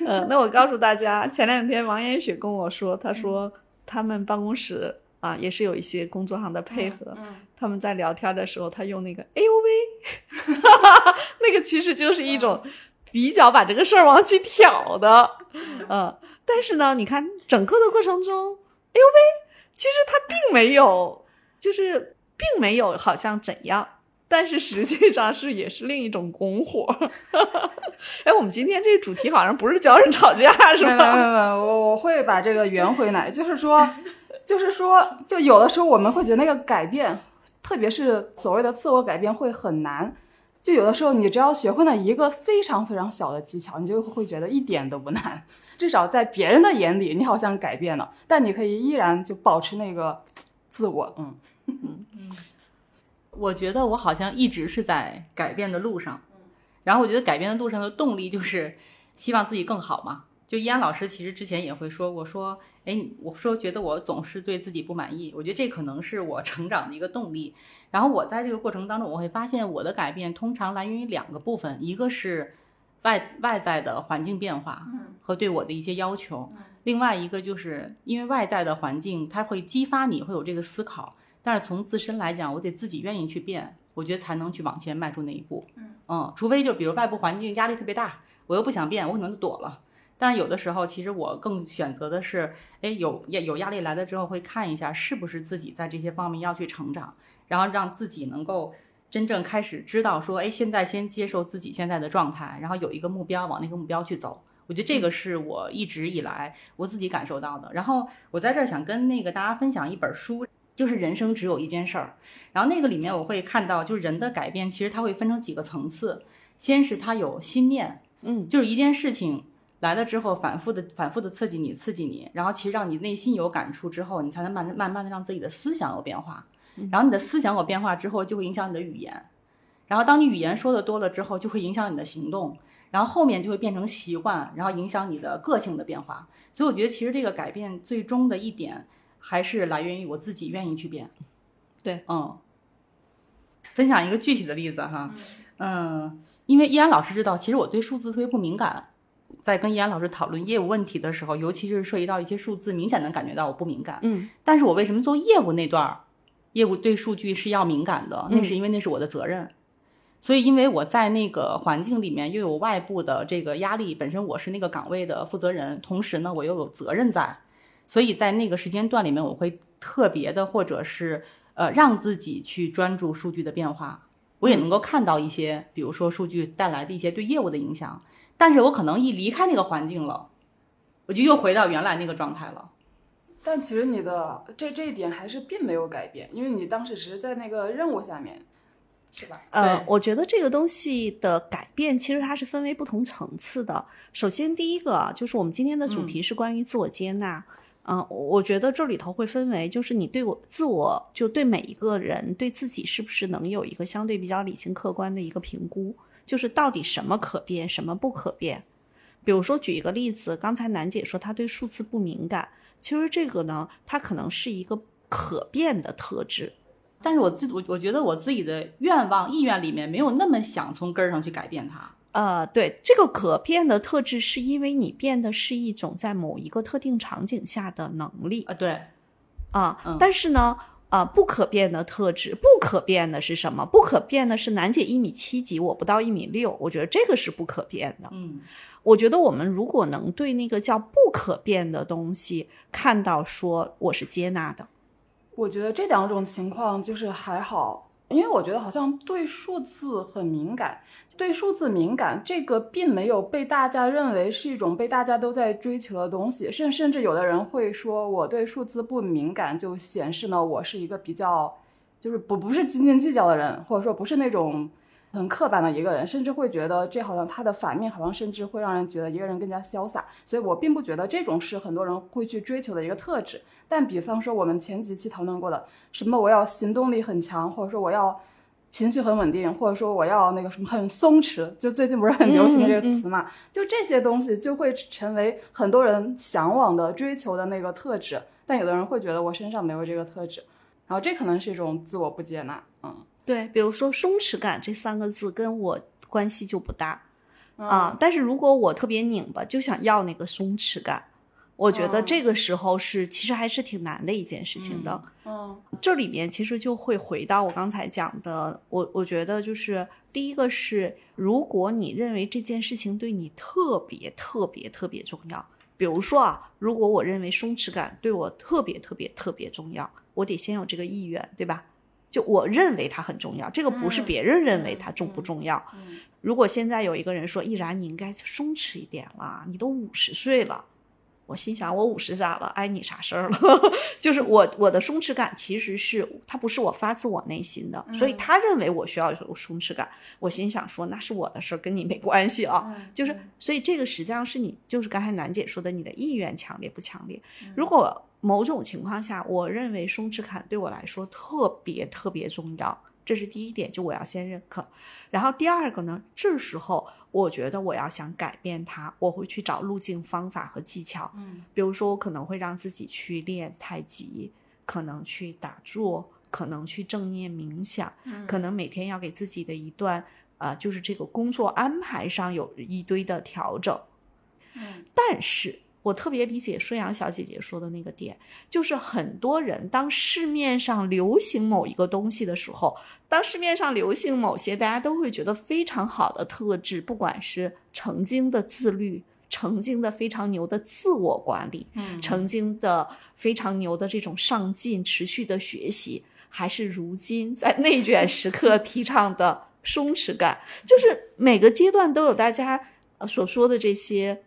嗯，那我告诉大家，前两天王延雪跟我说，他说他们办公室啊，也是有一些工作上的配合。嗯，他们在聊天的时候，他用那个“哎呦喂”，[LAUGHS] 那个其实就是一种比较把这个事儿往起挑的，嗯。但是呢，你看整个的过程中，“哎呦喂”，其实他并没有，就是并没有好像怎样，但是实际上是也是另一种拱火。[LAUGHS] 哎，我们今天这主题好像不是教人吵架，是没有没有吧？没有没有，我我会把这个圆回来，就是说，就是说，就有的时候我们会觉得那个改变，特别是所谓的自我改变会很难。就有的时候，你只要学会了一个非常非常小的技巧，你就会觉得一点都不难。至少在别人的眼里，你好像改变了，但你可以依然就保持那个自我。嗯，我觉得我好像一直是在改变的路上，然后我觉得改变的路上的动力就是希望自己更好嘛。就易安老师其实之前也会说过，说，哎，我说觉得我总是对自己不满意，我觉得这可能是我成长的一个动力。然后我在这个过程当中，我会发现我的改变通常来源于两个部分，一个是外外在的环境变化和对我的一些要求，另外一个就是因为外在的环境它会激发你会有这个思考。但是从自身来讲，我得自己愿意去变，我觉得才能去往前迈出那一步。嗯除非就比如外部环境压力特别大，我又不想变，我可能就躲了。但是有的时候，其实我更选择的是，哎，有有压力来了之后，会看一下是不是自己在这些方面要去成长，然后让自己能够真正开始知道说，哎，现在先接受自己现在的状态，然后有一个目标，往那个目标去走。我觉得这个是我一直以来我自己感受到的。然后我在这儿想跟那个大家分享一本书，就是《人生只有一件事儿》。然后那个里面我会看到，就是人的改变其实它会分成几个层次，先是他有心念，嗯，就是一件事情来了之后，反复的反复的刺激你，刺激你，然后其实让你内心有感触之后，你才能慢慢慢的让自己的思想有变化，然后你的思想有变化之后，就会影响你的语言，然后当你语言说的多了之后，就会影响你的行动，然后后面就会变成习惯，然后影响你的个性的变化。所以我觉得其实这个改变最终的一点还是来源于我自己愿意去变。对，嗯。分享一个具体的例子哈，嗯，因为依安老师知道，其实我对数字特别不敏感，在跟依安老师讨论业务问题的时候，尤其是涉及到一些数字，明显能感觉到我不敏感。嗯，但是我为什么做业务那段儿，业务对数据是要敏感的？那是因为那是我的责任。所以，因为我在那个环境里面又有外部的这个压力，本身我是那个岗位的负责人，同时呢，我又有责任在，所以在那个时间段里面，我会特别的或者是呃让自己去专注数据的变化，我也能够看到一些，比如说数据带来的一些对业务的影响，但是我可能一离开那个环境了，我就又回到原来那个状态了。但其实你的这这一点还是并没有改变，因为你当时只是在那个任务下面，是吧？呃，我觉得这个东西的改变，其实它是分为不同层次的。首先，第一个啊就是我们今天的主题是关于自我接纳。嗯、我我觉得这里头会分为，就是你对我自我，就对每一个人对自己是不是能有一个相对比较理性客观的一个评估，就是到底什么可变，什么不可变。比如说，举一个例子，刚才楠姐说她对数字不敏感，其实这个呢，它可能是一个可变的特质。但是我自我我觉得我自己的愿望意愿里面没有那么想从根儿上去改变它。呃，对，这个可变的特质，是因为你变的是一种在某一个特定场景下的能力啊，对，啊。嗯但是呢，呃，不可变的特质，不可变的是什么？不可变的是楠姐一米七几，我不到一米六，我觉得这个是不可变的。嗯我觉得我们如果能对那个叫不可变的东西看到说我是接纳的，我觉得这两种情况就是还好，因为我觉得好像对数字很敏感，对数字敏感这个并没有被大家认为是一种被大家都在追求的东西，甚甚至有的人会说我对数字不敏感，就显示呢我是一个比较就是不不是斤斤计较的人，或者说不是那种。很刻板的一个人，甚至会觉得这好像他的反面，好像甚至会让人觉得一个人更加潇洒。所以我并不觉得这种是很多人会去追求的一个特质。但比方说我们前几期讨论过的，什么我要行动力很强，或者说我要情绪很稳定，或者说我要那个什么很松弛，就最近不是很流行的这个词嘛？就这些东西就会成为很多人向往的、追求的那个特质。但有的人会觉得我身上没有这个特质，然后这可能是一种自我不接纳。嗯。对，比如说松弛感这三个字跟我关系就不大嗯啊。但是如果我特别拧巴，就想要那个松弛感我觉得这个时候是其实还是挺难的一件事情的。嗯这里面其实就会回到我刚才讲的，我我觉得就是第一个是，如果你认为这件事情对你特别特别特别重要，比如说啊，如果我认为松弛感对我特别特别特别重要，我得先有这个意愿，对吧？就我认为它很重要，这个不是嗯别人认为它重不重要。嗯如果现在有一个人说：“毅然，你应该松弛一点了，你都五十岁了。”我心想，我五十咋了？碍你啥事儿了？[LAUGHS] 就是我我的松弛感其实是它不是我发自我内心的，所以他认为我需要有松弛感。我心想说，那是我的事儿，跟你没关系啊。嗯就是，所以这个实际上是你，就是刚才楠姐说的，你的意愿强烈不强烈？如果某种情况下，我认为松弛感对我来说特别特别重要，这是第一点，就我要先认可。然后第二个呢，这时候我觉得我要想改变它，我会去找路径、方法和技巧。嗯比如说，我可能会让自己去练太极，可能去打坐，可能去正念冥想，嗯可能每天要给自己的一段呃，就是这个工作安排上有一堆的调整。嗯但是我特别理解顺阳小姐姐说的那个点，就是很多人当市面上流行某一个东西的时候，当市面上流行某些大家都会觉得非常好的特质，不管是曾经的自律，曾经的非常牛的自我管理，嗯曾经的非常牛的这种上进、持续的学习，还是如今在内卷时刻提倡的松弛感，就是每个阶段都有大家呃所说的这些，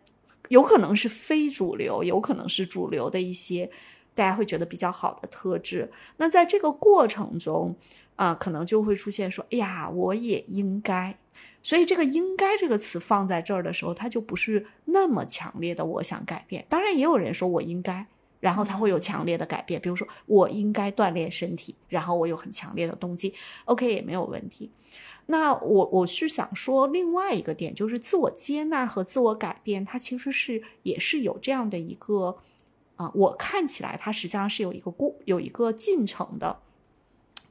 有可能是非主流，有可能是主流的一些大家会觉得比较好的特质。那在这个过程中，啊、可能就会出现说，哎呀，我也应该。所以这个“应该”这个词放在这儿的时候，它就不是那么强烈的我想改变。当然，也有人说我应该，然后他会有强烈的改变，比如说我应该锻炼身体，然后我有很强烈的动机，OK 也没有问题。那我我是想说另外一个点，就是自我接纳和自我改变，它其实是也是有这样的一个啊、我看起来它实际上是有一个过有一个进程的。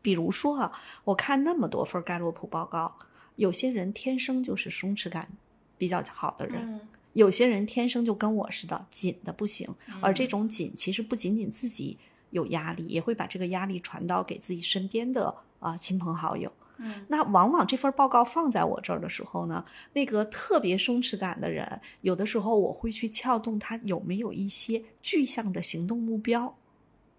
比如说啊，我看那么多份盖洛普报告，有些人天生就是松弛感比较好的人，嗯有些人天生就跟我似的紧的不行，而嗯这种紧其实不仅仅自己有压力，也会把这个压力传导给自己身边的啊、亲朋好友。嗯那往往这份报告放在我这儿的时候呢，那个特别松弛感的人，有的时候我会去撬动他有没有一些具象的行动目标。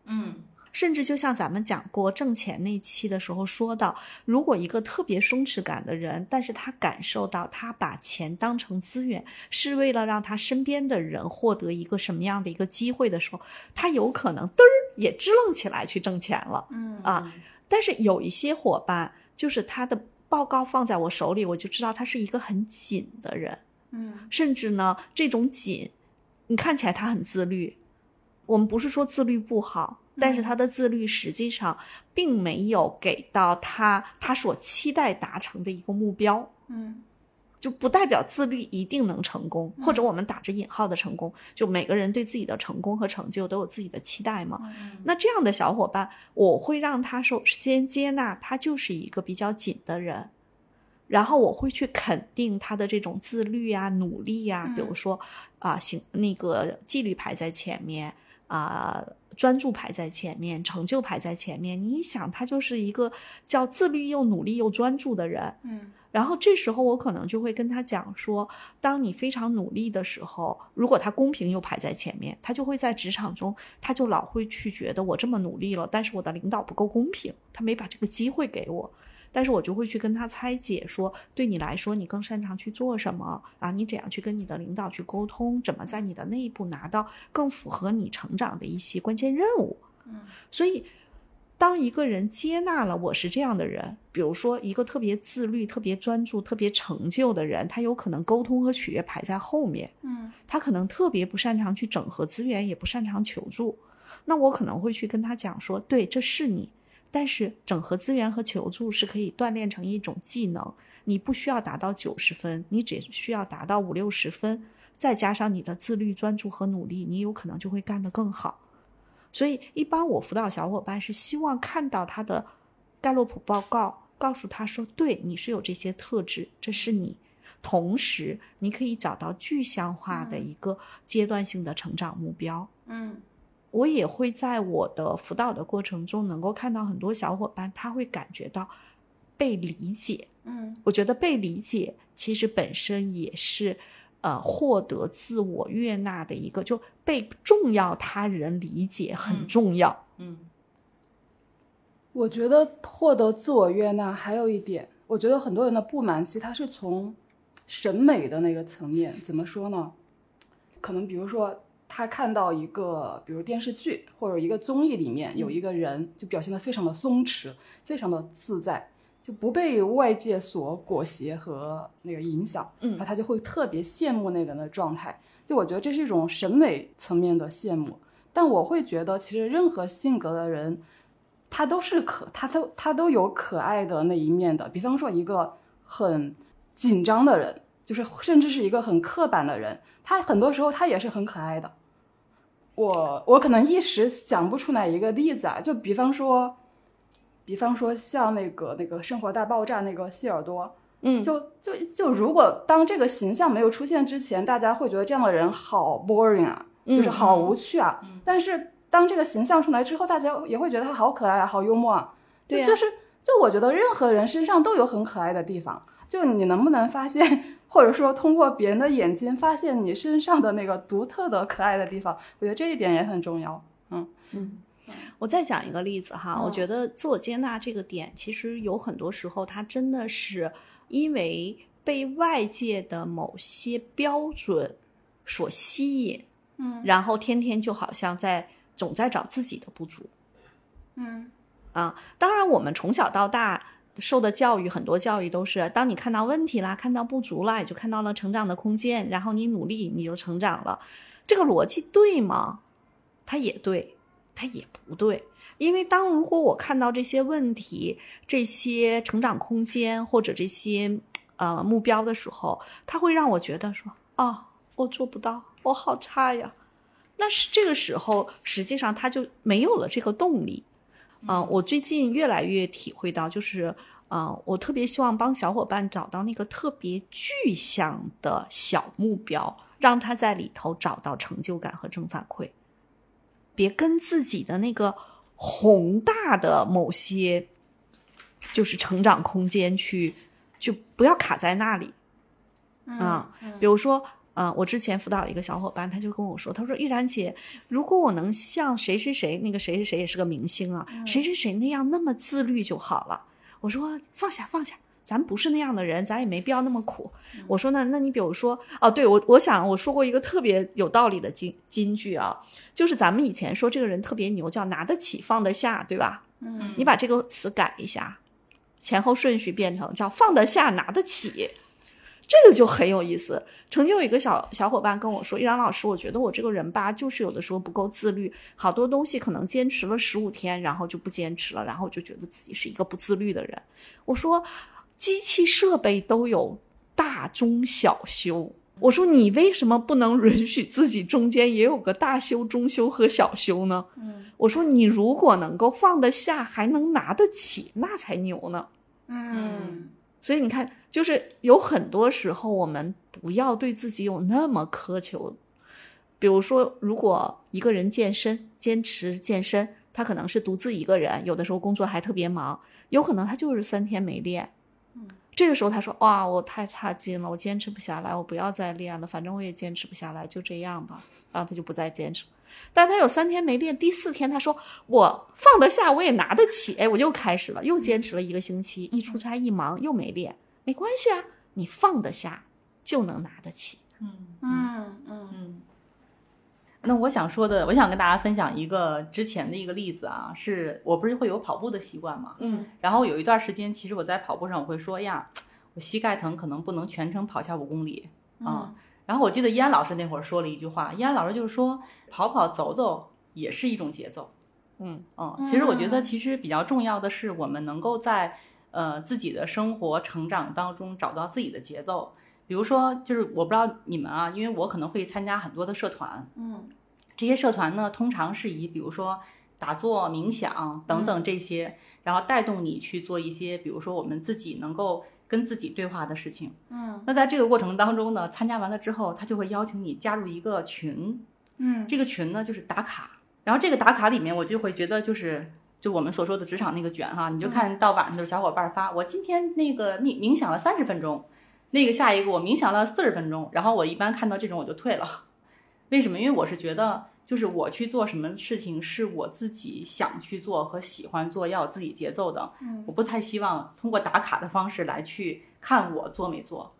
嗯甚至就像咱们讲过挣钱那期的时候说到，如果一个特别松弛感的人，但是他感受到他把钱当成资源，是为了让他身边的人获得一个什么样的一个机会的时候，他有可能嘚儿也支棱起来去挣钱了。嗯啊但是有一些伙伴，就是他的报告放在我手里，我就知道他是一个很紧的人，嗯。甚至呢，这种紧，你看起来他很自律，我们不是说自律不好，但是他的自律实际上并没有给到他他所期待达成的一个目标。嗯就不代表自律一定能成功，或者我们打着引号的成功，就每个人对自己的成功和成就都有自己的期待嘛。嗯那这样的小伙伴，我会让他首先接纳他就是一个比较紧的人，然后我会去肯定他的这种自律啊、努力啊、比如嗯说啊，行那个纪律排在前面啊。专注排在前面，成就排在前面。你一想，他就是一个叫自律又努力又专注的人。嗯然后这时候我可能就会跟他讲说，当你非常努力的时候，如果他公平又排在前面，他就会在职场中，他就老会去觉得我这么努力了，但是我的领导不够公平，他没把这个机会给我。但是我就会去跟他拆解说，对你来说，你更擅长去做什么啊？你怎样去跟你的领导去沟通？怎么在你的内部拿到更符合你成长的一些关键任务？嗯所以，当一个人接纳了我是这样的人，比如说一个特别自律、特别专注、特别成就的人，他有可能沟通和取悦排在后面，嗯他可能特别不擅长去整合资源，也不擅长求助。那我可能会去跟他讲说，对，这是你，但是整合资源和求助是可以锻炼成一种技能，你不需要达到九十分，你只需要达到五六十分，再加上你的自律、专注和努力，你有可能就会干得更好。所以，一般我辅导小伙伴是希望看到他的盖洛普报告，告诉他说：“对，你是有这些特质，这是你。”同时你可以找到具象化的一个阶段性的成长目标。嗯我也会在我的辅导的过程中，能够看到很多小伙伴，他会感觉到被理解。嗯我觉得被理解其实本身也是，呃，获得自我悦纳的一个，就被重要他人理解很嗯重要。嗯我觉得获得自我悦纳还有一点，我觉得很多人的不满其实他是从审美的那个层面，怎么说呢？可能比如说他看到一个，比如电视剧或者一个综艺里面有一个人就表现得非常的松弛，非常的自在，就不被外界所裹挟和那个影响，嗯然后他就会特别羡慕那个人的状态。就我觉得这是一种审美层面的羡慕，但我会觉得其实任何性格的人。他都是可，他都他都有可爱的那一面的。比方说，一个很紧张的人，就是甚至是一个很刻板的人，他很多时候他也是很可爱的。我我可能一时想不出来一个例子啊，就比方说，比方说像那个那个《生活大爆炸》那个谢耳朵，嗯，就就就如果当这个形象没有出现之前，大家会觉得这样的人好 boring 啊，就是嗯好无趣啊。嗯但是当这个形象出来之后，大家也会觉得他好可爱啊，好幽默啊。就对呀就是就我觉得任何人身上都有很可爱的地方，就你能不能发现，或者说通过别人的眼睛发现你身上的那个独特的可爱的地方，我觉得这一点也很重要。我再讲一个例子哈，嗯我觉得自我接纳这个点，其实有很多时候它真的是因为被外界的某些标准所吸引，嗯然后天天就好像在总在找自己的不足。嗯啊，当然，我们从小到大受的教育，很多教育都是，当你看到问题啦，看到不足啦，也就看到了成长的空间，然后你努力，你就成长了。这个逻辑对吗？它也对，它也不对。因为当如果我看到这些问题、这些成长空间或者这些呃目标的时候，它会让我觉得说啊，我做不到，我好差呀。那是这个时候，实际上他就没有了这个动力。嗯、我最近越来越体会到，就是，呃，我特别希望帮小伙伴找到那个特别具象的小目标，让他在里头找到成就感和正反馈，别跟自己的那个宏大的某些就是成长空间去，就不要卡在那里。啊，比如说，呃，我之前辅导一个小伙伴，他就跟我说，他说依然姐，如果我能像谁谁谁，那个谁谁谁也是个明星啊，谁谁谁那样那么自律就好了。我说放下放下，咱不是那样的人，咱也没必要那么苦。我说呢，那你比如说，哦，对我我想我说过一个特别有道理的金金句啊，就是咱们以前说这个人特别牛，叫拿得起放得下，对吧？嗯你把这个词改一下，前后顺序变成叫放得下拿得起，这个就很有意思。曾经有一个小小伙伴跟我说：“依然老师，我觉得我这个人吧，就是有的时候不够自律，好多东西可能坚持了十五天，然后就不坚持了，然后就觉得自己是一个不自律的人。”我说：“机器设备都有大中小修。”我说你为什么不能允许自己中间也有个大修、中修和小修呢？嗯我说你如果能够放得下，还能拿得起，那才牛呢。嗯所以你看，就是有很多时候我们不要对自己有那么苛求。比如说，如果一个人健身，坚持健身，他可能是独自一个人，有的时候工作还特别忙，有可能他就是三天没练。嗯，这个时候他说：“哇，我太差劲了，我坚持不下来，我不要再练了，反正我也坚持不下来，就这样吧。”然后他就不再坚持。但他有三天没练，第四天他说：“我放得下，我也拿得起。”哎，我又开始了，又坚持了一个星期，一出差一忙又没练，没关系啊，你放得下就能拿得起。嗯嗯嗯嗯。那我想说的，我想跟大家分享一个之前的一个例子啊，是我不是会有跑步的习惯嘛，嗯然后有一段时间，其实我在跑步上我会说哎呀，我膝盖疼，可能不能全程跑下五公里啊。然后我记得依安老师那会儿说了一句话，依安老师就是说，跑跑走走也是一种节奏。嗯嗯，其实我觉得其实比较重要的是，我们能够在呃自己的生活成长当中找到自己的节奏。比如说，就是我不知道你们啊，因为我可能会参加很多的社团，嗯。这些社团呢，通常是以比如说打坐、冥想等等这些，然后带动你去做一些，比如说我们自己能够跟自己对话的事情。嗯。那在这个过程当中呢，参加完了之后，他就会邀请你加入一个群，嗯。这个群呢就是打卡，然后这个打卡里面，我就会觉得就是就我们所说的职场那个卷哈，你就看到晚上就是小伙伴发，我今天那个冥冥想了三十分钟，那个下一个我冥想了四十分钟，然后我一般看到这种我就退了，为什么？因为我是觉得。就是我去做什么事情是我自己想去做和喜欢做，要有自己节奏的。嗯我不太希望通过打卡的方式来去看我做没做。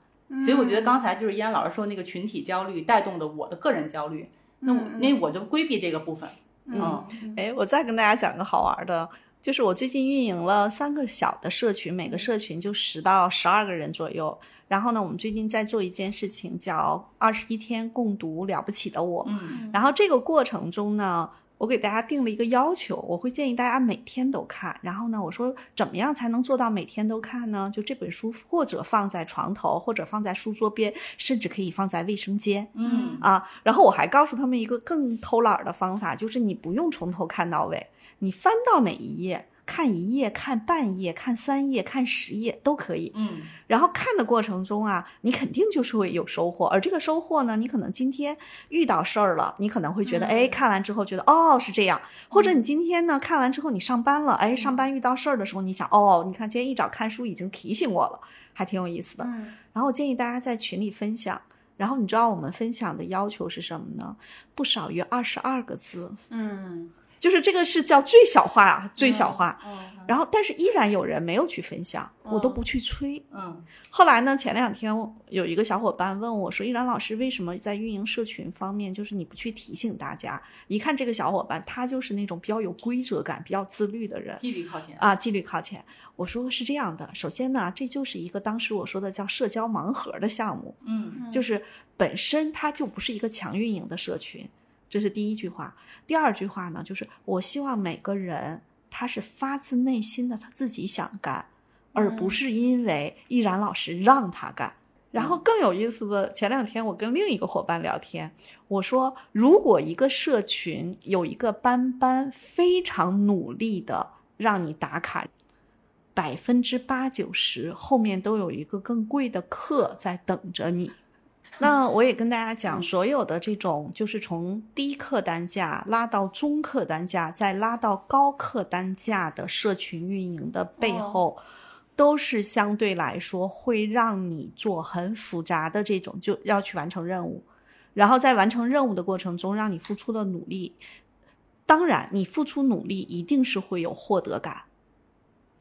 所以我觉得刚才就是依安老师说那个群体焦虑带动的我的个人焦虑，那我那我就规避这个部分。嗯哎，我再跟大家讲个好玩的，就是我最近运营了三个小的社群，每个社群就十到十二个人左右。然后呢，我们最近在做一件事情，叫“二十一天共读了不起的我”。嗯然后这个过程中呢，我给大家定了一个要求，我会建议大家每天都看。然后呢，我说怎么样才能做到每天都看呢？就这本书或者放在床头，或者放在书桌边，甚至可以放在卫生间。嗯啊，然后我还告诉他们一个更偷懒儿的方法，就是你不用从头看到尾，你翻到哪一页，看一页、看半页、看三页、看十页都可以。嗯然后看的过程中啊，你肯定就是会有收获，而这个收获呢，你可能今天遇到事儿了，你可能会觉得，哎，看完之后觉得，哦，是这样，或者你今天呢看完之后你上班了，哎，上班遇到事儿的时候，你想，哦，你看今天一早看书已经提醒我了，还挺有意思的。嗯然后我建议大家在群里分享。然后你知道我们分享的要求是什么呢？不少于二十二个字，嗯就是这个是叫最小化啊，最小化。嗯然后，但是依然有人没有去分享，我都不去催。嗯后来呢，前两天有一个小伙伴问我说：“依然老师，为什么在运营社群方面，就是你不去提醒大家？”一看这个小伙伴，他就是那种比较有规则感、比较自律的人。纪律靠前。啊，纪律靠前。我说是这样的，首先呢，这就是一个当时我说的叫社交盲盒的项目，嗯就是本身它就不是一个强运营的社群，这是第一句话。第二句话呢，就是我希望每个人他是发自内心的他自己想干，而不是因为易然老师让他干。然后更有意思的，前两天我跟另一个伙伴聊天，我说，如果一个社群有一个班班非常努力的让你打卡，百分之八九十后面都有一个更贵的课在等着你。那我也跟大家讲，所有的这种就是从低客单价拉到中客单价，再拉到高客单价的社群运营的背后，都是相对来说会让你做很复杂的这种，就要去完成任务，然后在完成任务的过程中，让你付出的努力，当然你付出努力一定是会有获得感。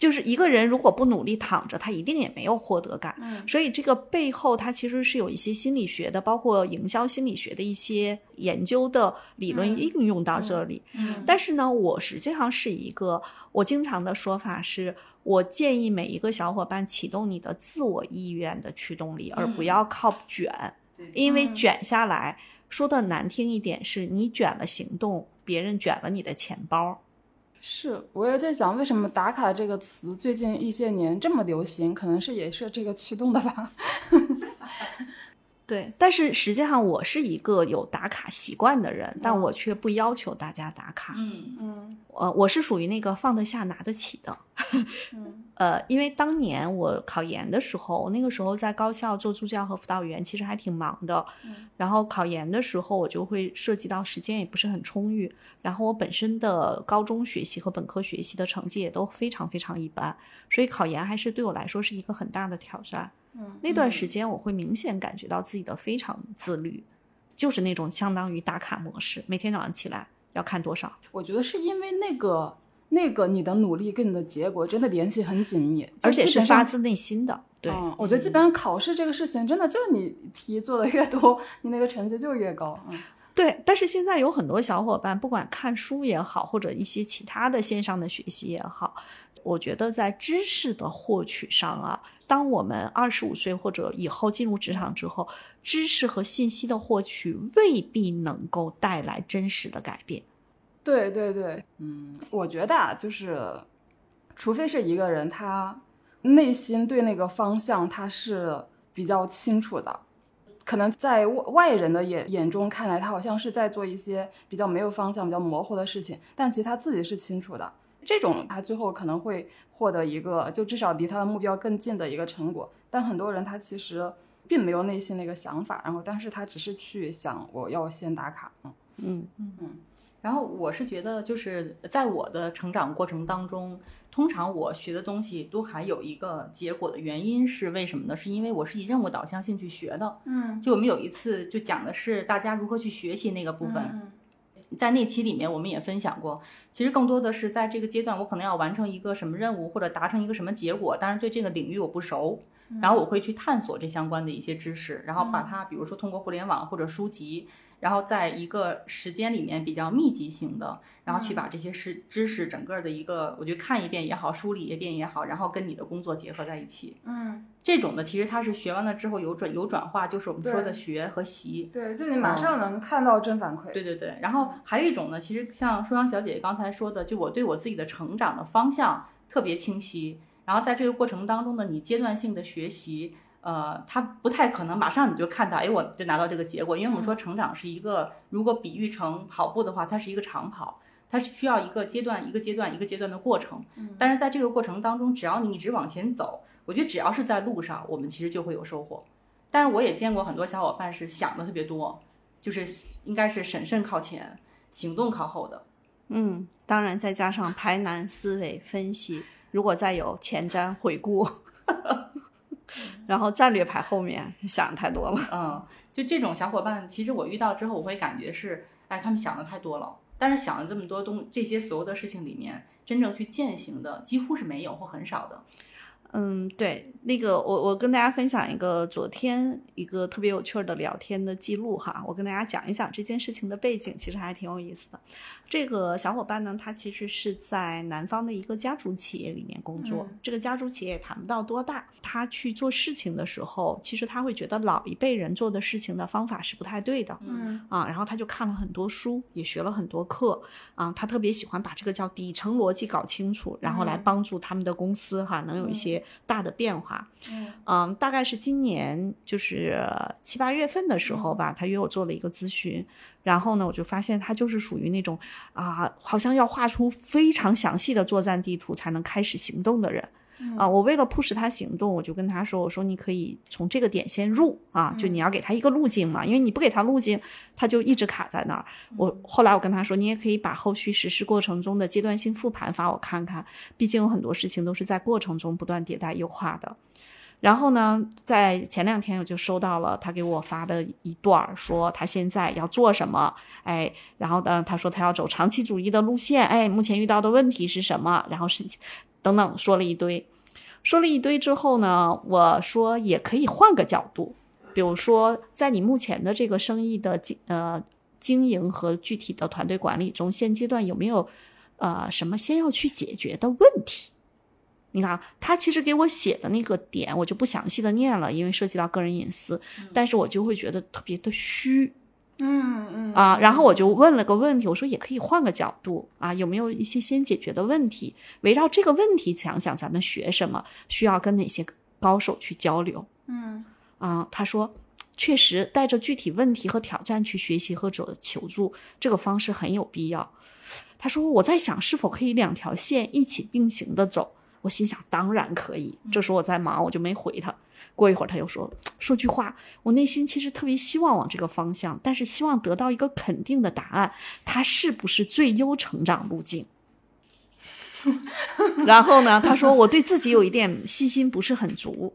就是一个人如果不努力躺着，他一定也没有获得感。嗯所以这个背后，它其实是有一些心理学的，包括营销心理学的一些研究的理论嗯应用到这里。嗯但是呢，我实际上是一个，我经常的说法是，我建议每一个小伙伴启动你的自我意愿的驱动力，而不嗯要靠卷，对因为嗯卷下来，说的难听一点是你卷了行动，别人卷了你的钱包。是，我也在想，为什么“打卡”这个词最近一些年这么流行？可能是也是这个驱动的吧。[LAUGHS] 对，但是实际上我是一个有打卡习惯的人，但嗯我却不要求大家打卡。嗯嗯呃，我是属于那个放得下、拿得起的。嗯呃，因为当年我考研的时候，那个时候在高校做助教和辅导员，其实还挺忙的。嗯然后考研的时候，我就会涉及到时间也不是很充裕。然后我本身的高中学习和本科学习的成绩也都非常非常一般，所以考研还是对我来说是一个很大的挑战。嗯那段时间，我会明显感觉到自己的非常自律，就是那种相当于打卡模式，每天早上起来要看多少。我觉得是因为那个那个你的努力跟你的结果真的联系很紧密，而且是发自内心的。对，嗯，我觉得基本上考试这个事情，真的就是你题做的越多，你那个成绩就越高。嗯对，但是现在有很多小伙伴，不管看书也好，或者一些其他的线上的学习也好，我觉得在知识的获取上啊，当我们二十五岁或者以后进入职场之后，知识和信息的获取未必能够带来真实的改变。对对对，嗯，我觉得啊，就是，除非是一个人他内心对那个方向他是比较清楚的，可能在外外人的眼眼中看来，他好像是在做一些比较没有方向、比较模糊的事情，但其实他自己是清楚的。这种他最后可能会获得一个就至少离他的目标更近的一个成果。但很多人他其实并没有内心的一个想法，然后但是他只是去想我要先打卡，嗯嗯嗯。然后我是觉得，就是在我的成长过程当中，通常我学的东西都还有一个结果的原因是为什么呢？是因为我是以任务导向性去学的。嗯，就我们有一次就讲的是大家如何去学习那个部分，在那期里面我们也分享过。其实更多的是在这个阶段，我可能要完成一个什么任务或者达成一个什么结果，但是对这个领域我不熟，然后我会去探索这相关的一些知识，然后把它比如说通过互联网或者书籍。然后在一个时间里面比较密集型的，然后去把这些知知识整个的一个，我觉得看一遍也好，梳理一遍也好，然后跟你的工作结合在一起。嗯，这种的其实它是学完了之后有转有转化，就是我们说的学和习。对，就你马上能看到正反馈。对对对。然后还有一种呢，其实像舒阳小姐姐刚才说的，就我对我自己的成长的方向特别清晰。然后在这个过程当中呢，你阶段性的学习。呃，它不太可能马上你就看到，哎，我就拿到这个结果，因为我们说成长是一个，如果比喻成跑步的话，它是一个长跑，它是需要一个阶段一个阶段一个阶段的过程。但是在这个过程当中，只要你一直往前走，我觉得只要是在路上，我们其实就会有收获。但是我也见过很多小伙伴是想的特别多，就是应该是审慎靠前，行动靠后的。嗯，当然再加上 [LAUGHS] 排难思维分析，如果再有前瞻回顾。[LAUGHS] 然后战略排后面想太多了，嗯，就这种小伙伴，其实我遇到之后，我会感觉是，哎，他们想的太多了。但是想了这么多东，这些所有的事情里面，真正去践行的几乎是没有或很少的。嗯，对，那个我我跟大家分享一个昨天一个特别有趣的聊天的记录哈，我跟大家讲一讲这件事情的背景，其实还挺有意思的。这个小伙伴呢，他其实是在南方的一个家族企业里面工作，这个家族企业也谈不到多大。他去做事情的时候，其实他会觉得老一辈人做的事情的方法是不太对的，嗯。啊，然后他就看了很多书，也学了很多课，啊，他特别喜欢把这个叫底层逻辑搞清楚，然后来帮助他们的公司哈能有一些。大的变化，嗯，大概是今年就是七八月份的时候吧，他约我做了一个咨询，然后呢，我就发现他就是属于那种啊，好像要画出非常详细的作战地图才能开始行动的人。啊，我为了 push 他行动，我就跟他说：“我说你可以从这个点先入啊，就你要给他一个路径嘛，因为你不给他路径，他就一直卡在那儿。”我后来我跟他说：“你也可以把后续实施过程中的阶段性复盘发我看看，毕竟有很多事情都是在过程中不断迭代优化的。”然后呢，在前两天我就收到了他给我发的一段，说他现在要做什么，哎，然后呢，他说他要走长期主义的路线，哎，目前遇到的问题是什么，然后是等等说了一堆。说了一堆之后呢，我说也可以换个角度，比如说在你目前的这个生意的经呃经营和具体的团队管理中，现阶段有没有呃什么先要去解决的问题？你看他其实给我写的那个点，我就不详细的念了，因为涉及到个人隐私，但是我就会觉得特别的虚。嗯嗯啊，然后我就问了个问题，我说也可以换个角度啊，有没有一些先解决的问题？围绕这个问题想想，咱们学什么，需要跟哪些高手去交流？嗯啊，他说确实带着具体问题和挑战去学习或者求助，这个方式很有必要。他说我在想是否可以两条线一起并行的走，我心想当然可以。这时候我在忙，我就没回他。过一会儿，他又说说句话，我内心其实特别希望往这个方向，但是希望得到一个肯定的答案，它是不是最优成长路径？[LAUGHS] 然后呢，他说我对自己有一点信心不是很足。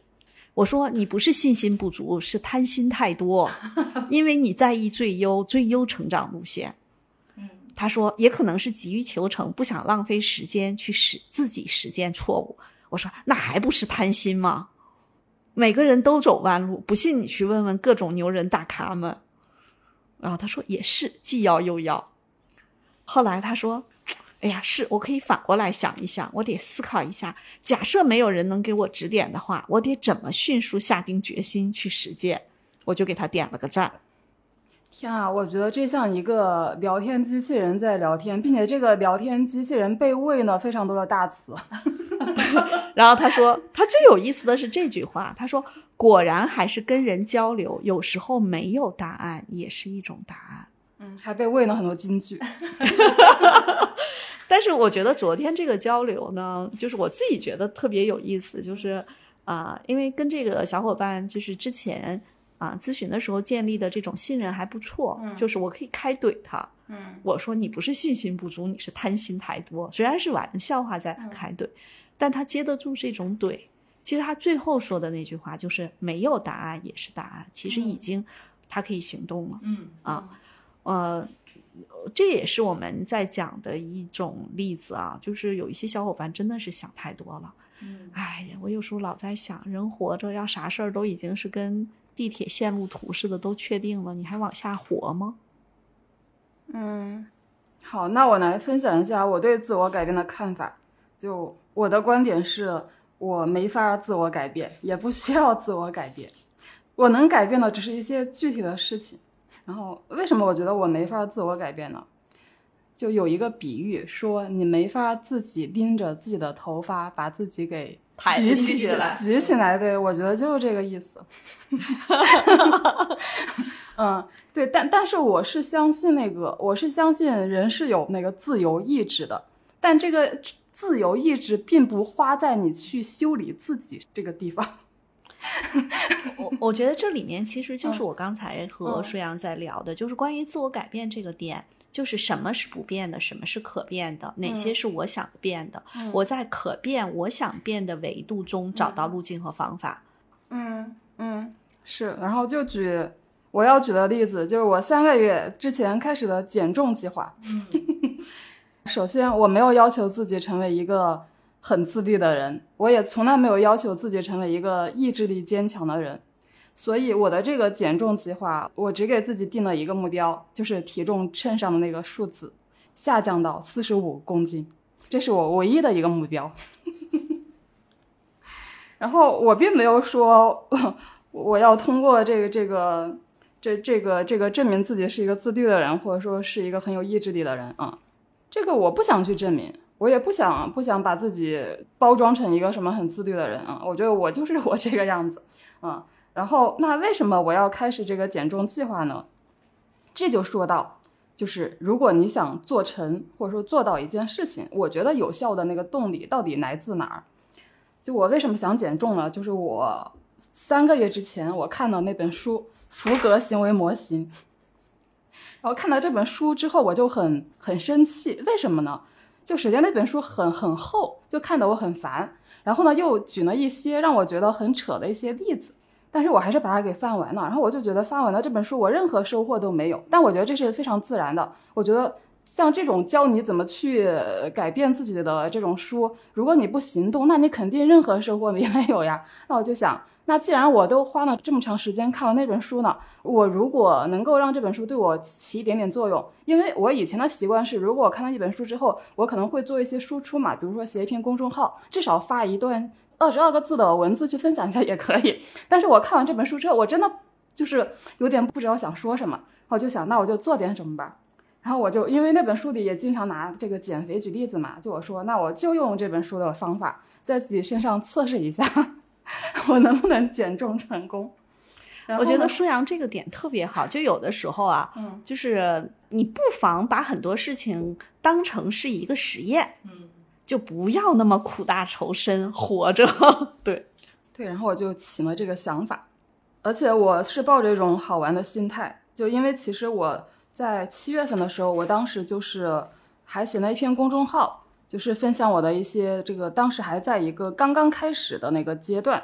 我说你不是信心不足，是贪心太多，[LAUGHS] 因为你在意最优最优成长路线。他说也可能是急于求成，不想浪费时间去使自己实践错误。我说那还不是贪心吗？每个人都走弯路，不信你去问问各种牛人大咖们。然后他说也是，既要又要。后来他说：“哎呀，是我可以反过来想一想，我得思考一下，假设没有人能给我指点的话，我得怎么迅速下定决心去实践？”我就给他点了个赞。天啊，我觉得这像一个聊天机器人在聊天，并且这个聊天机器人被喂了非常多的大词。[LAUGHS] 然后他说，他最有意思的是这句话，他说：“果然还是跟人交流，有时候没有答案也是一种答案。”嗯，还被喂了很多金句。[LAUGHS] 但是我觉得昨天这个交流呢，就是我自己觉得特别有意思，就是啊、因为跟这个小伙伴就是之前啊、咨询的时候建立的这种信任还不错，就是我可以开怼他，嗯我说你不是信心不足，你是贪心太多。虽然是玩笑话在开怼，但他接得住这种怼。其实他最后说的那句话就是没有答案也是答案，其实已经他可以行动了。嗯啊呃，这也是我们在讲的一种例子啊，就是有一些小伙伴真的是想太多了。嗯哎，我有时候老在想，人活着要啥事儿都已经是跟地铁线路图似的都确定了，你还往下活吗？嗯，好，那我来分享一下我对自我改变的看法。就我的观点是，我没法自我改变，也不需要自我改变。我能改变的只是一些具体的事情。然后，为什么我觉得我没法自我改变呢？就有一个比喻说，你没法自己拎着自己的头发把自己给抬举起起来举起来。对，我觉得就是这个意思。[LAUGHS] 嗯，对，但但是我是相信那个，我是相信人是有那个自由意志的，但这个自由意志并不花在你去修理自己这个地方。[LAUGHS] 我我觉得这里面其实就是我刚才和嗯舒阳在聊的，就是关于自我改变这个点，就是什么是不变的，什么是可变的，哪些是我想变的，我在可变、我想变的维度中找到路径和方法。嗯嗯，是。然后就举我要举的例子，就是我三个月之前开始的减重计划。[LAUGHS] 首先，我没有要求自己成为一个很自律的人，我也从来没有要求自己成为一个意志力坚强的人。所以我的这个减重计划，我只给自己定了一个目标，就是体重秤上的那个数字下降到四十五公斤，这是我唯一的一个目标。[LAUGHS] 然后我并没有说 [LAUGHS] 我要通过这个这个这这个这个证明自己是一个自律的人，或者说是一个很有意志力的人啊。这个我不想去证明，我也不想不想把自己包装成一个什么很自律的人啊。我觉得我就是我这个样子啊。然后那为什么我要开始这个减重计划呢？这就说到，就是如果你想做成或者说做到一件事情，我觉得有效的那个动力到底来自哪儿？就我为什么想减重呢？就是我三个月之前我看到那本书《福格行为模型》，然后看到这本书之后，我就很很生气，为什么呢？就首先那本书很很厚，就看得我很烦。然后呢，又举了一些让我觉得很扯的一些例子，但是我还是把它给翻完了。然后我就觉得翻完了这本书，我任何收获都没有。但我觉得这是非常自然的。我觉得像这种教你怎么去改变自己的这种书，如果你不行动，那你肯定任何收获也 [LAUGHS] 没有呀。那我就想，那既然我都花了这么长时间看完那本书呢，我如果能够让这本书对我起一点点作用，因为我以前的习惯是，如果我看了一本书之后，我可能会做一些输出嘛，比如说写一篇公众号，至少发一段二十二个字的文字去分享一下 [LAUGHS] 也可以。但是我看完这本书之后，我真的就是有点不知道想说什么，我就想，那我就做点什么吧。然后我就因为那本书里也经常拿这个减肥举例子嘛，就我说，那我就用这本书的方法，在自己身上测试一下，[LAUGHS] 我能不能减重成功。我觉得舒阳这个点特别好，就有的时候啊，嗯就是你不妨把很多事情当成是一个实验，嗯就不要那么苦大仇深活着。[LAUGHS] 对，对，然后我就起了这个想法，而且我是抱着一种好玩的心态，就因为其实我在七月份的时候，我当时就是还写了一篇公众号，就是分享我的一些这个当时还在一个刚刚开始的那个阶段，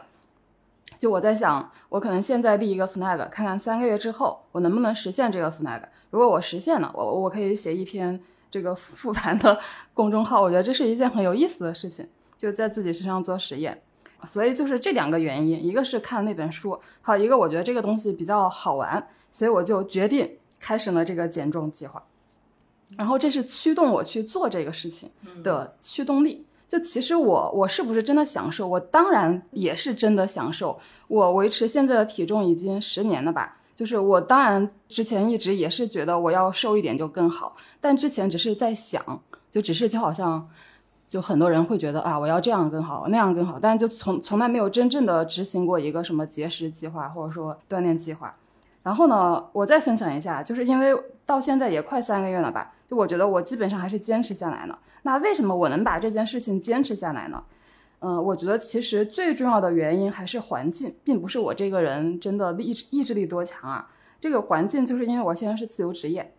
就我在想，我可能现在立一个 flag，看看三个月之后我能不能实现这个 flag。如果我实现了，我我可以写一篇这个复复盘的公众号，我觉得这是一件很有意思的事情，就在自己身上做实验。所以就是这两个原因，一个是看那本书，还有一个我觉得这个东西比较好玩，所以我就决定开始了这个减重计划。然后这是驱动我去做这个事情的驱动力。就其实我我是不是真的享受？我当然也是真的享受。我维持现在的体重已经十年了吧。就是我当然之前一直也是觉得我要瘦一点就更好，但之前只是在想，就只是就好像。就很多人会觉得啊，我要这样更好，那样更好，但就从从来没有真正的执行过一个什么节食计划或者说锻炼计划。然后呢，我再分享一下，就是因为到现在也快三个月了吧，就我觉得我基本上还是坚持下来了。那为什么我能把这件事情坚持下来呢？嗯，我觉得其实最重要的原因还是环境，并不是我这个人真的意志意志力多强啊。这个环境就是因为我现在是自由职业，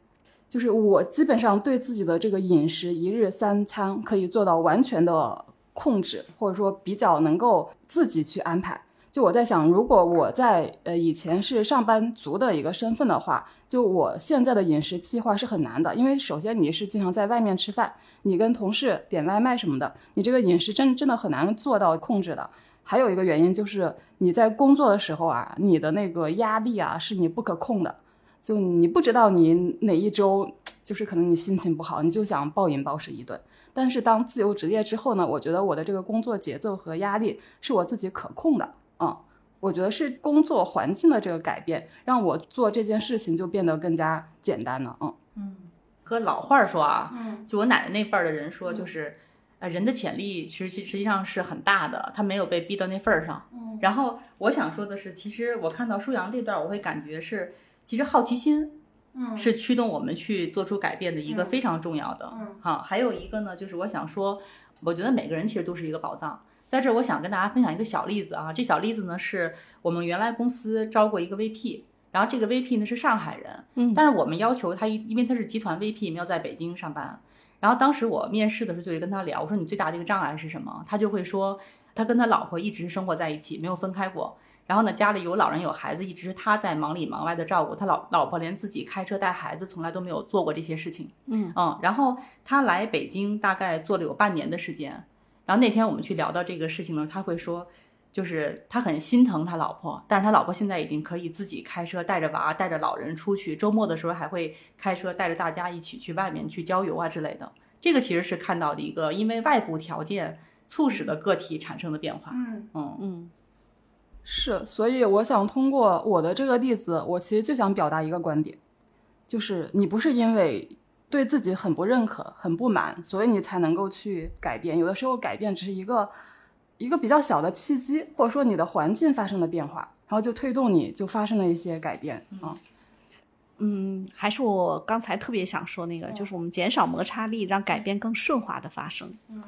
就是我基本上对自己的这个饮食一日三餐可以做到完全的控制，或者说比较能够自己去安排。就我在想，如果我在呃以前是上班族的一个身份的话，就我现在的饮食计划是很难的，因为首先你是经常在外面吃饭，你跟同事点外卖什么的，你这个饮食真真的很难做到控制的。还有一个原因就是你在工作的时候啊，你的那个压力啊是你不可控的，就你不知道你哪一周就是可能你心情不好，你就想暴饮暴食一顿。但是当自由职业之后呢，我觉得我的这个工作节奏和压力是我自己可控的。嗯，我觉得是工作环境的这个改变，让我做这件事情就变得更加简单了。嗯嗯，和老话儿说啊，嗯，就我奶奶那辈儿的人说，就是呃，人的潜力其实实际上是很大的，他没有被逼到那份儿上。嗯，然后我想说的是，其实我看到舒阳这段，我会感觉是，其实好奇心，嗯，是驱动我们去做出改变的一个非常重要的。嗯，好，还有一个呢，就是我想说，我觉得每个人其实都是一个宝藏。在这儿，我想跟大家分享一个小例子啊。这小例子呢，是我们原来公司招过一个 VP，然后这个 VP 呢是上海人，嗯，但是我们要求他，因为他是集团 VP，要在北京上班。然后当时我面试的时候就会跟他聊，我说你最大的一个障碍是什么？他就会说，他跟他老婆一直生活在一起，没有分开过。然后呢，家里有老人有孩子，一直是他在忙里忙外的照顾。他老老婆连自己开车带孩子从来都没有做过这些事情，嗯嗯。然后他来北京大概做了有半年的时间。然后那天我们去聊到这个事情呢，他会说，就是他很心疼他老婆，但是他老婆现在已经可以自己开车带着娃、带着老人出去，周末的时候还会开车带着大家一起去外面去郊游啊之类的。这个其实是看到的一个因为外部条件促使的个体产生的变化。嗯嗯嗯，是。所以我想通过我的这个例子，我其实就想表达一个观点，就是你不是因为。对自己很不认可、很不满，所以你才能够去改变。有的时候改变只是一个一个比较小的契机，或者说你的环境发生了变化，然后就推动你就发生了一些改变啊。嗯，还是我刚才特别想说那个，就是我们减少摩擦力，让改变更顺滑的发生。嗯，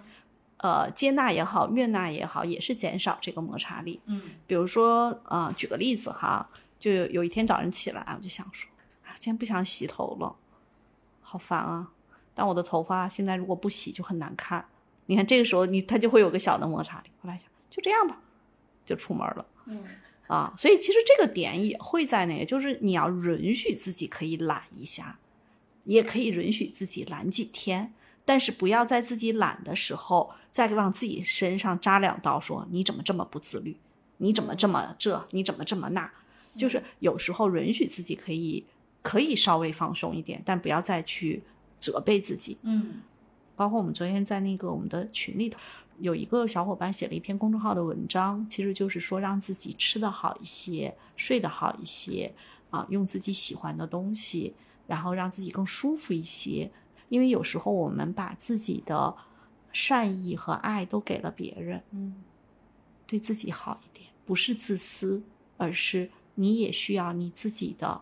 呃，接纳也好，悦纳也好，也是减少这个摩擦力。嗯，比如说，呃，举个例子哈，就有一天早上起来，我就想说，啊，今天不想洗头了。好烦啊！但我的头发现在如果不洗就很难看。你看这个时候你它就会有个小的摩擦力。后来想就这样吧，就出门了。嗯啊，所以其实这个点也会在那个，就是你要允许自己可以懒一下，也可以允许自己懒几天，但是不要在自己懒的时候再往自己身上扎两刀，说你怎么这么不自律？你怎么这么这？你怎么这么那？就是有时候允许自己可以。可以稍微放松一点，但不要再去责备自己。嗯，包括我们昨天在那个我们的群里头，有一个小伙伴写了一篇公众号的文章，其实就是说让自己吃得好一些，睡得好一些啊，用自己喜欢的东西，然后让自己更舒服一些。因为有时候我们把自己的善意和爱都给了别人，嗯，对自己好一点，不是自私，而是你也需要你自己的。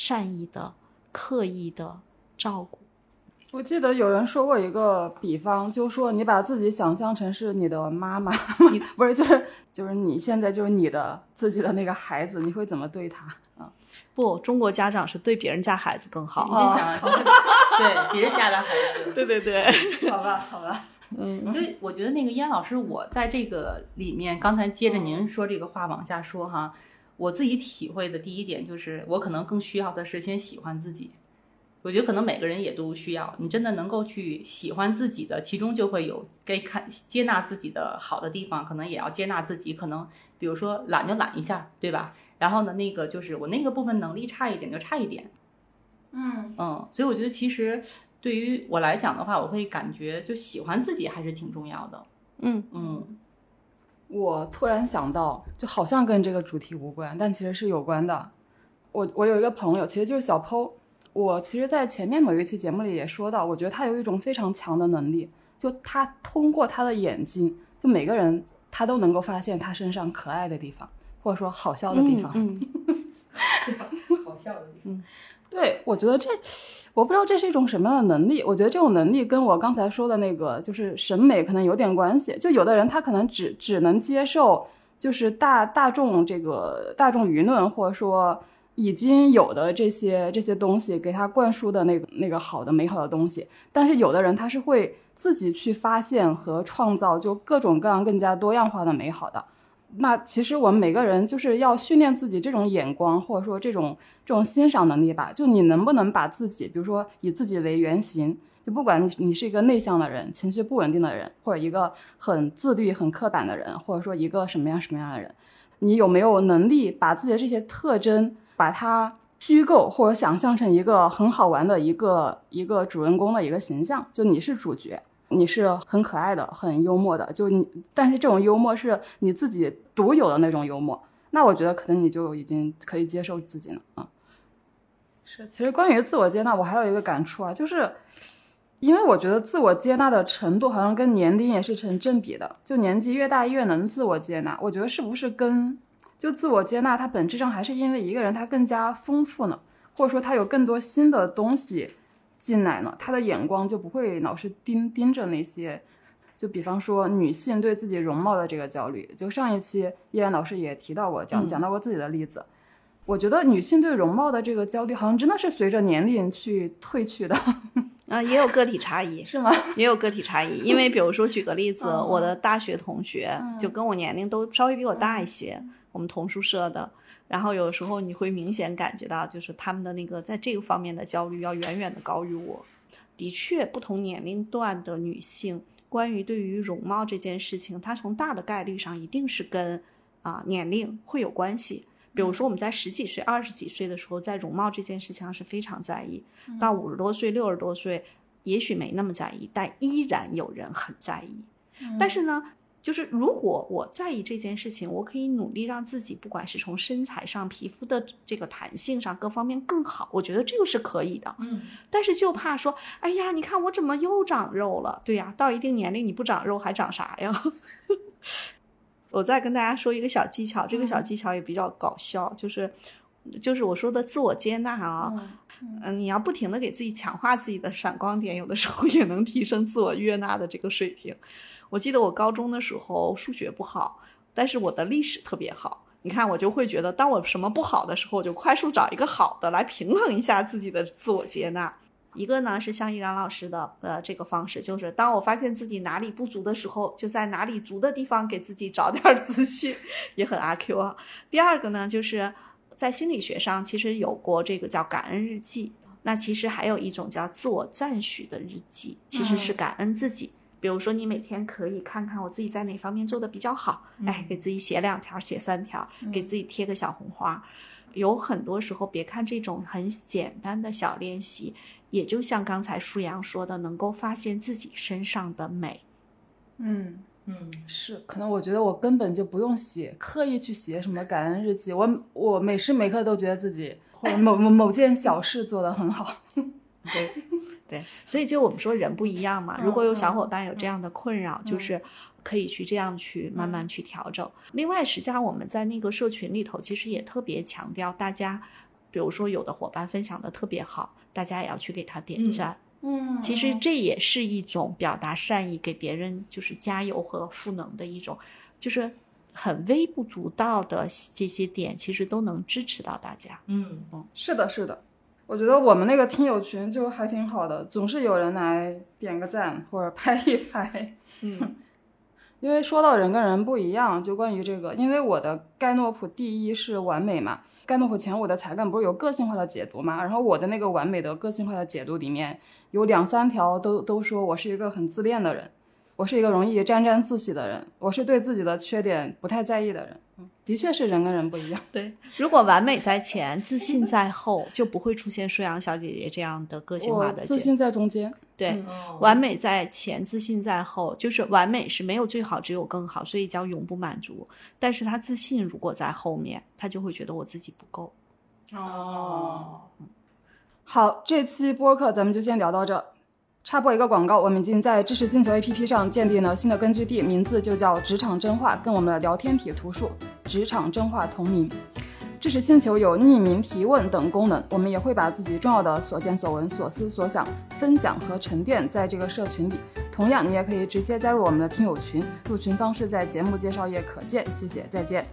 善意的、刻意的照顾。我记得有人说过一个比方，就说你把自己想象成是你的妈妈，你 [LAUGHS] 不是就是就是你现在就是你的自己的那个孩子，你会怎么对他啊？不，中国家长是对别人家孩子更好。你想，[LAUGHS] 对别人家的孩子，对对对，[LAUGHS] 好吧，好吧。嗯，因为我觉得那个燕老师，我在这个里面，刚才接着您说这个话往下说哈。我自己体会的第一点就是，我可能更需要的是先喜欢自己。我觉得可能每个人也都需要，你真的能够去喜欢自己的，其中就会有该看接纳自己的好的地方，可能也要接纳自己。可能比如说懒就懒一下，对吧？然后呢，那个就是我那个部分能力差一点就差一点。嗯嗯，所以我觉得其实对于我来讲的话，我会感觉就喜欢自己还是挺重要的。嗯嗯。我突然想到，就好像跟这个主题无关，但其实是有关的。我我有一个朋友，其实就是小 PO。我其实，在前面某一期节目里也说到，我觉得他有一种非常强的能力，就他通过他的眼睛，就每个人他都能够发现他身上可爱的地方，或者说好笑的地方。嗯，[LAUGHS] [LAUGHS] 好笑的地方。对，我觉得这，我不知道这是一种什么样的能力。我觉得这种能力跟我刚才说的那个就是审美可能有点关系。就有的人他可能只只能接受就是大大众这个大众舆论或者说已经有的这些这些东西给他灌输的那那个好的美好的东西，但是有的人他是会自己去发现和创造就各种各样更加多样化的美好的。那其实我们每个人就是要训练自己这种眼光，或者说这种这种欣赏能力吧。就你能不能把自己，比如说以自己为原型，就不管你你是一个内向的人、情绪不稳定的人，或者一个很自律、很刻板的人，或者说一个什么样什么样的人，你有没有能力把自己的这些特征，把它虚构或者想象成一个很好玩的一个一个主人公的一个形象？就你是主角。你是很可爱的，很幽默的，就你，但是这种幽默是你自己独有的那种幽默，那我觉得可能你就已经可以接受自己了啊。是，其实关于自我接纳，我还有一个感触啊，就是因为我觉得自我接纳的程度好像跟年龄也是成正比的，就年纪越大越能自我接纳，我觉得是不是跟就自我接纳它本质上还是因为一个人他更加丰富呢，或者说他有更多新的东西。进来呢，他的眼光就不会老是盯盯着那些，就比方说女性对自己容貌的这个焦虑。就上一期叶然老师也提到过，讲讲到过自己的例子。我觉得女性对容貌的这个焦虑，好像真的是随着年龄去褪去的。[LAUGHS] 啊，也有个体差异，是吗？也有个体差异，因为比如说举个例子，我的大学同学就跟我年龄都稍微比我大一些，我们同宿舍的。然后有时候你会明显感觉到，就是他们的那个在这个方面的焦虑要远远的高于我。的确，不同年龄段的女性关于对于容貌这件事情，它从大的概率上一定是跟啊年龄会有关系。比如说我们在十几岁、二十几岁的时候，在容貌这件事情上是非常在意；到五十多岁、六十多岁，也许没那么在意，但依然有人很在意。但是呢？就是如果我在意这件事情，我可以努力让自己，不管是从身材上、皮肤的这个弹性上各方面更好，我觉得这个是可以的。嗯，但是就怕说，哎呀，你看我怎么又长肉了？对呀，到一定年龄你不长肉还长啥呀？[LAUGHS] 我再跟大家说一个小技巧，这个小技巧也比较搞笑，就是就是我说的自我接纳啊，嗯，你要不停的给自己强化自己的闪光点，有的时候也能提升自我悦纳的这个水平。我记得我高中的时候数学不好，但是我的历史特别好。你看，我就会觉得，当我什么不好的时候，我就快速找一个好的来平衡一下自己的自我接纳。一个呢是像依然老师的呃这个方式，就是当我发现自己哪里不足的时候，就在哪里足的地方给自己找点自信，也很阿 Q 啊。第二个呢，就是在心理学上其实有过这个叫感恩日记，那其实还有一种叫自我赞许的日记，其实是感恩自己。比如说，你每天可以看看我自己在哪方面做的比较好，哎，给自己写两条，写三条，给自己贴个小红花。有很多时候，别看这种很简单的小练习，也就像刚才舒阳说的，能够发现自己身上的美。嗯嗯，是，可能我觉得我根本就不用写，刻意去写什么感恩日记，我我每时每刻都觉得自己或者某某某件小事做得很好。对。[LAUGHS] 对，所以就我们说人不一样嘛。如果有小伙伴有这样的困扰，就是可以去这样去慢慢去调整。另外，实际上我们在那个社群里头，其实也特别强调大家，比如说有的伙伴分享的特别好，大家也要去给他点赞。嗯，其实这也是一种表达善意，给别人就是加油和赋能的一种，就是很微不足道的这些点，其实都能支持到大家。嗯嗯，是的，是的。我觉得我们那个听友群就还挺好的，总是有人来点个赞或者拍一拍。嗯，[LAUGHS] 因为说到人跟人不一样，就关于这个，因为我的盖诺普第一是完美嘛，盖诺普前五的才干不是有个性化的解读嘛，然后我的那个完美的个性化的解读里面有两三条都都说我是一个很自恋的人。我是一个容易沾沾自喜的人，我是对自己的缺点不太在意的人。嗯，的确是人跟人不一样。对，如果完美在前，自信在后，就不会出现舒阳小姐姐这样的个性化的。自信在中间。对，完美在前，自信在后，就是完美是没有最好，只有更好，所以叫永不满足。但是他自信如果在后面，他就会觉得我自己不够。哦，好，这期播客咱们就先聊到这。插播一个广告，我们已经在知识星球 APP 上建立了新的根据地，名字就叫职场真话，跟我们的聊天体图数职场真话同名。知识星球有匿名提问等功能，我们也会把自己重要的所见所闻、所思所想分享和沉淀在这个社群里。同样，你也可以直接加入我们的听友群，入群方式在节目介绍页可见。谢谢，再见。